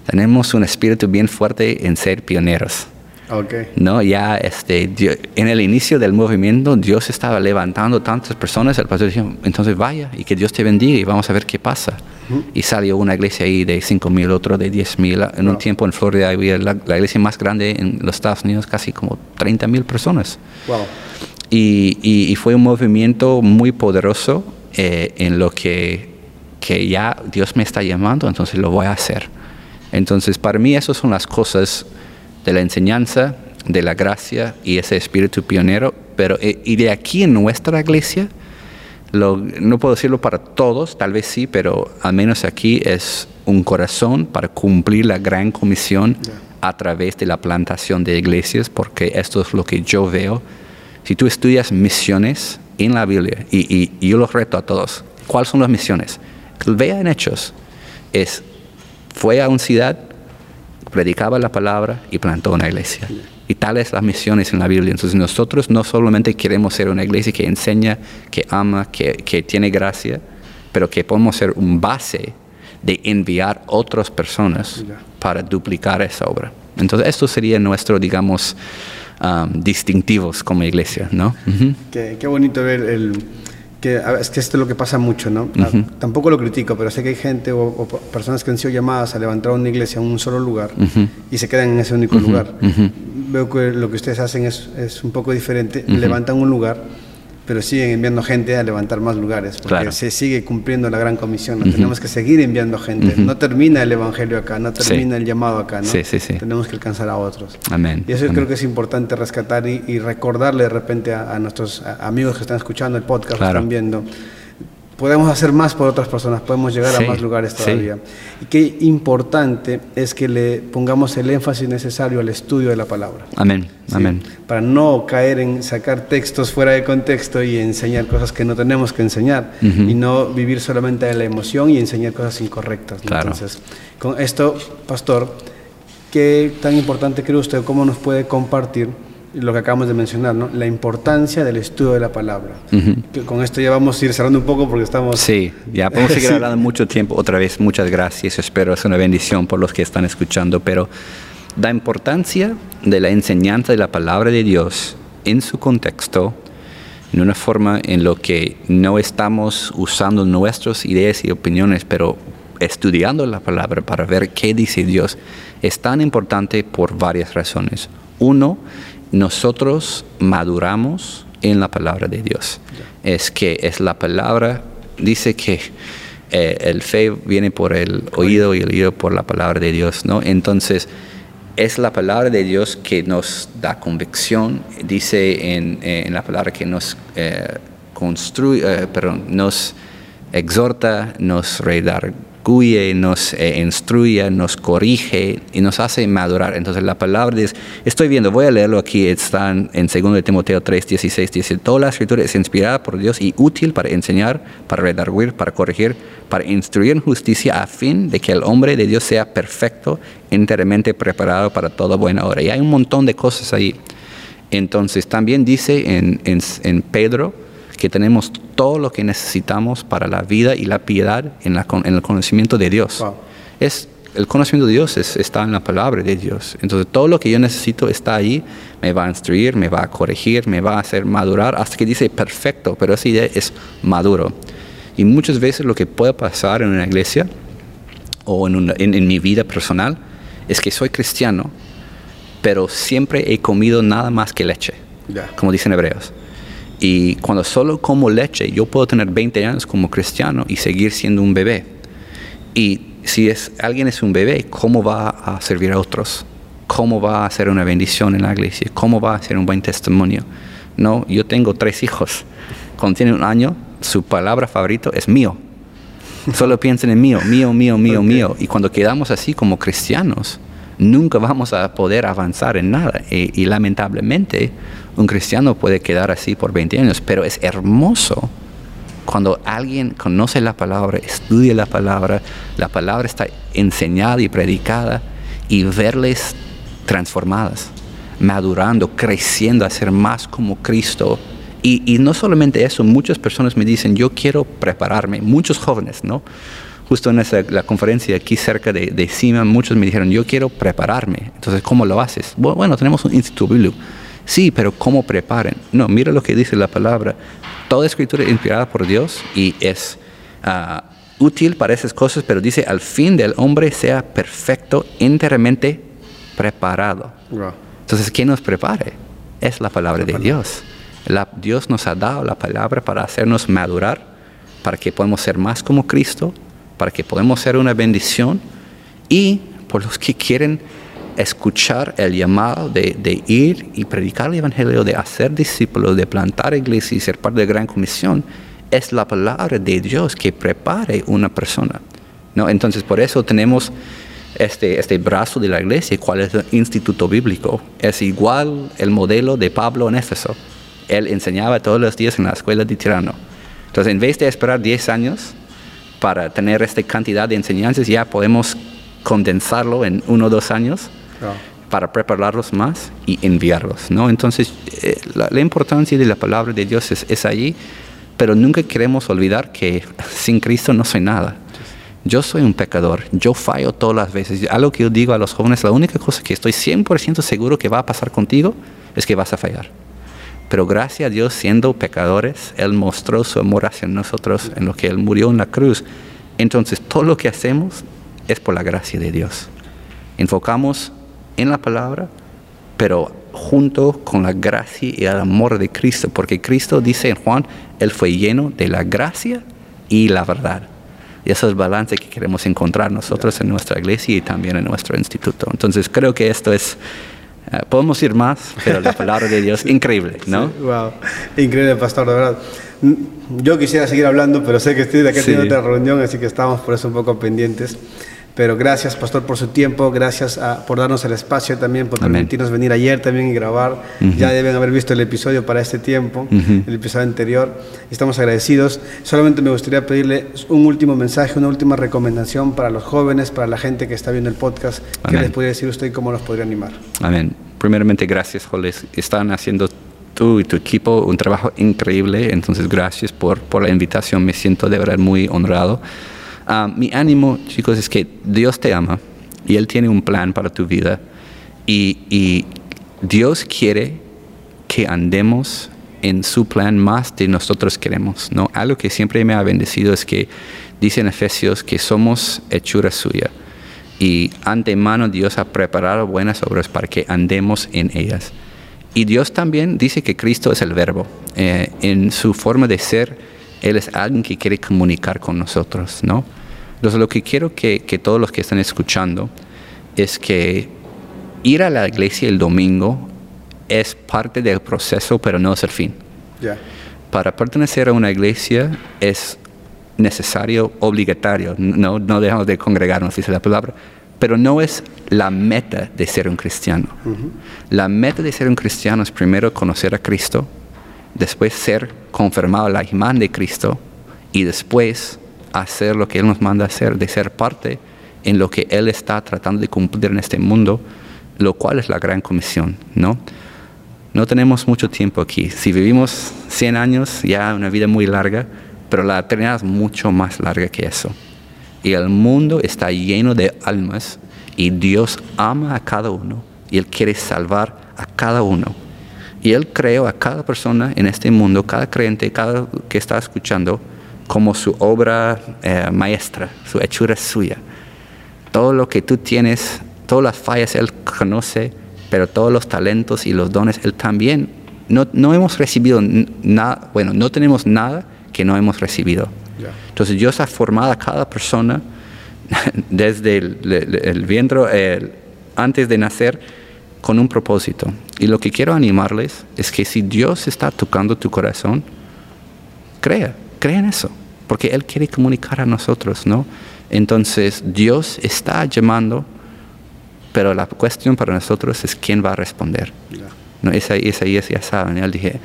tenemos un espíritu bien fuerte en ser pioneros. Okay. No, ya este, en el inicio del movimiento Dios estaba levantando tantas personas, el pastor dijo, entonces vaya y que Dios te bendiga y vamos a ver qué pasa. Y salió una iglesia ahí de 5 mil, otro de 10 mil. En un tiempo en Florida había la, iglesia más grande en los Estados Unidos, casi como 30 mil personas. Wow. Y, fue un movimiento muy poderoso eh, en lo que, que ya Dios me está llamando, entonces lo voy a hacer. Entonces, para mí, esas son las cosas de la enseñanza, de la gracia y ese espíritu pionero. Pero, eh, y de aquí en nuestra iglesia, no puedo decirlo para todos, tal vez sí, pero al menos aquí es un corazón para cumplir la gran comisión a través de la plantación de iglesias, porque esto es lo que yo veo. Si tú estudias misiones en la Biblia, y, yo los reto a todos, ¿cuáles son las misiones? Vea en Hechos, es, fue a una ciudad, predicaba la palabra y plantó una iglesia. Y tales las misiones en la Biblia. Entonces nosotros no solamente queremos ser una iglesia que enseña, que ama, que, que tiene gracia, pero que podemos ser un base de enviar otras personas para duplicar esa obra. Entonces esto sería nuestro, digamos, um, distintivos como iglesia, ¿no? qué, qué, bonito ver el que es que esto es lo que pasa mucho, ¿no? Ah, tampoco lo critico, pero sé que hay gente o, personas que han sido llamadas a levantar una iglesia en un solo lugar y se quedan en ese único lugar. Veo que lo que ustedes hacen es, es un poco diferente, levantan un lugar pero siguen enviando gente a levantar más lugares, porque se sigue cumpliendo la gran comisión. Tenemos que seguir enviando gente. No termina el evangelio acá, no termina el llamado acá, ¿no? Tenemos que alcanzar a otros. Amén. Y eso creo que es importante rescatar y, recordarle de repente a, nuestros amigos que están escuchando el podcast, que están viendo podemos hacer más por otras personas, podemos llegar a más lugares todavía. Y qué importante es que le pongamos el énfasis necesario al estudio de la palabra. Amén, amén. Para no caer en sacar textos fuera de contexto y enseñar cosas que no tenemos que enseñar y no vivir solamente de la emoción y enseñar cosas incorrectas. Entonces, con esto, pastor, ¿qué tan importante cree usted? ¿Cómo nos puede compartir? Lo que acabamos de mencionar, ¿no? la importancia del estudio de la palabra. con esto ya vamos a ir cerrando un poco porque estamos... Sí, ya podemos seguir (laughs) hablando mucho tiempo. Otra vez, muchas gracias. Espero es una bendición por los que están escuchando, pero la importancia de la enseñanza de la palabra de Dios en su contexto, en una forma en lo que no estamos usando nuestras ideas y opiniones, pero estudiando la palabra para ver qué dice Dios, es tan importante por varias razones. Uno, nosotros maduramos en la palabra de Dios. Es que es la palabra, dice que eh, el fe viene por el oído y el oído por la palabra de Dios, ¿no? Entonces, es la palabra de Dios que nos da convicción, dice en, en la palabra que nos eh, construye, eh, perdón, nos exhorta, nos redarguye nos eh, instruye, nos corrige y nos hace madurar. Entonces la palabra dice, estoy viendo, voy a leerlo aquí, está en, 2 Timoteo 3, 16, dice, toda la escritura es inspirada por Dios y útil para enseñar, para redarguir, para corregir, para instruir en justicia a fin de que el hombre de Dios sea perfecto, enteramente preparado para toda buena obra. Y hay un montón de cosas ahí. Entonces también dice en, en Pedro, que tenemos todo lo que necesitamos para la vida y la piedad en, el conocimiento de Dios. Es, el conocimiento de Dios está en la palabra de Dios. Entonces todo lo que yo necesito está ahí, me va a instruir, me va a corregir, me va a hacer madurar, hasta que dice perfecto, pero esa idea es maduro. Y muchas veces lo que puede pasar en una iglesia o en, en mi vida personal es que soy cristiano, pero siempre he comido nada más que leche, como dicen hebreos. Y cuando solo como leche, yo puedo tener 20 años como cristiano y seguir siendo un bebé. Y si es, alguien es un bebé, ¿cómo va a servir a otros? ¿Cómo va a hacer una bendición en la iglesia? ¿Cómo va a hacer un buen testimonio? No, yo tengo tres hijos. Cuando tienen un año, su palabra favorito es mío. Solo (laughs) piensen en mío, mío, mío, mío, mío. Y cuando quedamos así como cristianos, nunca vamos a poder avanzar en nada. y lamentablemente, un cristiano puede quedar así por 20 años, pero es hermoso cuando alguien conoce la palabra, estudia la palabra, la palabra está enseñada y predicada y verles transformadas, madurando, creciendo a ser más como Cristo. Y, no solamente eso, muchas personas me dicen, yo quiero prepararme, muchos jóvenes, ¿no? Justo en esa, la conferencia aquí cerca de, de Cima, muchos me dijeron, yo quiero prepararme. Entonces, ¿cómo lo haces? Bueno, tenemos un instituto bíblico Sí, pero ¿cómo preparen? No, mira lo que dice la palabra. Toda escritura es inspirada por Dios y es ah, útil para esas cosas, pero dice, al fin del hombre sea perfecto, enteramente preparado. Entonces, ¿quién nos prepare? Es la palabra de Dios. Dios nos ha dado la palabra para hacernos madurar, para que podamos ser más como Cristo, para que podamos ser una bendición y por los que quieren escuchar el llamado de, ir y predicar el Evangelio, de hacer discípulos, de plantar iglesias y ser parte de la gran comisión, es la palabra de Dios que prepare una persona. ¿no? Entonces, por eso tenemos este, este brazo de la iglesia, cuál es el instituto bíblico. Es igual el modelo de Pablo en Éfeso. Él enseñaba todos los días en la escuela de Tirano. Entonces, en vez de esperar 10 años para tener esta cantidad de enseñanzas, ya podemos condensarlo en uno o dos años para prepararlos más y enviarlos. ¿no? Entonces, eh, la, importancia de la palabra de Dios es, es allí, pero nunca queremos olvidar que (laughs) sin Cristo no soy nada. Yo soy un pecador, yo fallo todas las veces. Algo que yo digo a los jóvenes, la única cosa que estoy 100% seguro que va a pasar contigo es que vas a fallar. Pero gracias a Dios, siendo pecadores, Él mostró su amor hacia nosotros en lo que Él murió en la cruz. Entonces, todo lo que hacemos es por la gracia de Dios. Enfocamos en la palabra, pero junto con la gracia y el amor de Cristo, porque Cristo dice en Juan, Él fue lleno de la gracia y la verdad. Y ese es el balance que queremos encontrar nosotros en nuestra iglesia y también en nuestro instituto. Entonces creo que esto es, eh, podemos ir más, pero la palabra de Dios, (laughs) increíble, ¿no? wow, increíble, pastor, de verdad. Yo quisiera seguir hablando, pero sé que estoy de aquí sí. otra reunión, así que estamos por eso un poco pendientes. Pero gracias, pastor, por su tiempo, gracias a, por darnos el espacio también, por permitirnos venir ayer también y grabar. Uh -huh. Ya deben haber visto el episodio para este tiempo, uh -huh. el episodio anterior. Estamos agradecidos. Solamente me gustaría pedirle un último mensaje, una última recomendación para los jóvenes, para la gente que está viendo el podcast. ¿Qué Amén. les podría decir usted y cómo los podría animar? Amén. Primeramente, gracias, Joles. Están haciendo tú y tu equipo un trabajo increíble. Entonces, gracias por, por la invitación. Me siento de verdad muy honrado. Uh, mi ánimo, chicos, es que Dios te ama y Él tiene un plan para tu vida. Y, y, Dios quiere que andemos en su plan más de nosotros queremos. ¿no? Algo que siempre me ha bendecido es que dice en Efesios que somos hechura suya. Y antemano Dios ha preparado buenas obras para que andemos en ellas. Y Dios también dice que Cristo es el verbo. Eh, en su forma de ser, Él es alguien que quiere comunicar con nosotros, ¿no? Entonces lo que quiero que, que todos los que están escuchando es que ir a la iglesia el domingo es parte del proceso, pero no es el fin. Yeah. Para pertenecer a una iglesia es necesario, obligatorio, no, no dejamos de congregarnos, dice la palabra, pero no es la meta de ser un cristiano. Uh -huh. La meta de ser un cristiano es primero conocer a Cristo, después ser confirmado la imagen de Cristo y después hacer lo que Él nos manda hacer, de ser parte en lo que Él está tratando de cumplir en este mundo, lo cual es la gran comisión, ¿no? No tenemos mucho tiempo aquí. Si vivimos 100 años, ya una vida muy larga, pero la eternidad es mucho más larga que eso. Y el mundo está lleno de almas y Dios ama a cada uno y Él quiere salvar a cada uno. Y Él creó a cada persona en este mundo, cada creyente, cada que está escuchando, como su obra eh, maestra, su hechura suya. Todo lo que tú tienes, todas las fallas Él conoce, pero todos los talentos y los dones Él también. No, no hemos recibido nada, bueno, no tenemos nada que no hemos recibido. Yeah. Entonces Dios ha formado a cada persona (laughs) desde el, el, el vientre, el, antes de nacer, con un propósito. Y lo que quiero animarles es que si Dios está tocando tu corazón, crea, crea en eso, porque Él quiere comunicar a nosotros, ¿no? Entonces Dios está llamando, pero la cuestión para nosotros es quién va a responder. ¿no? Esa, esa, ya saben, Él dije,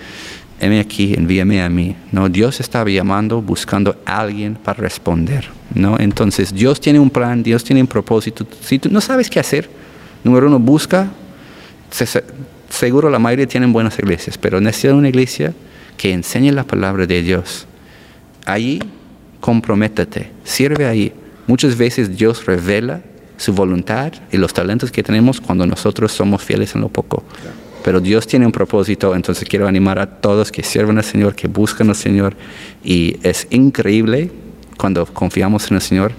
heme aquí, envíame a mí. ¿no? Dios estaba llamando, buscando a alguien para responder. ¿no? Entonces, Dios tiene un plan, Dios tiene un propósito. Si tú no sabes qué hacer, número uno, busca. Se, seguro la mayoría tienen buenas iglesias, pero necesita una iglesia que enseñe la palabra de Dios. Ahí, comprométete, sirve ahí. Muchas veces Dios revela su voluntad y los talentos que tenemos cuando nosotros somos fieles en lo poco. Pero Dios tiene un propósito, entonces quiero animar a todos que sirvan al Señor, que busquen al Señor, y es increíble cuando confiamos en el Señor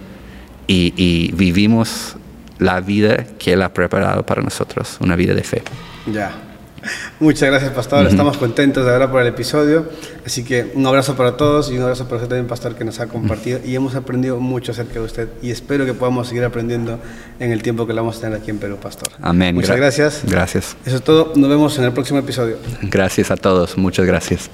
y, y vivimos la vida que Él ha preparado para nosotros, una vida de fe. Ya. Muchas gracias, Pastor. Uh -huh. Estamos contentos de verdad por el episodio. Así que un abrazo para todos y un abrazo para usted también, Pastor, que nos ha compartido. Uh -huh. Y hemos aprendido mucho acerca de usted. Y espero que podamos seguir aprendiendo en el tiempo que la vamos a tener aquí en Perú, Pastor. Amén. Muchas Gra gracias. Gracias. Eso es todo. Nos vemos en el próximo episodio. Gracias a todos. Muchas gracias.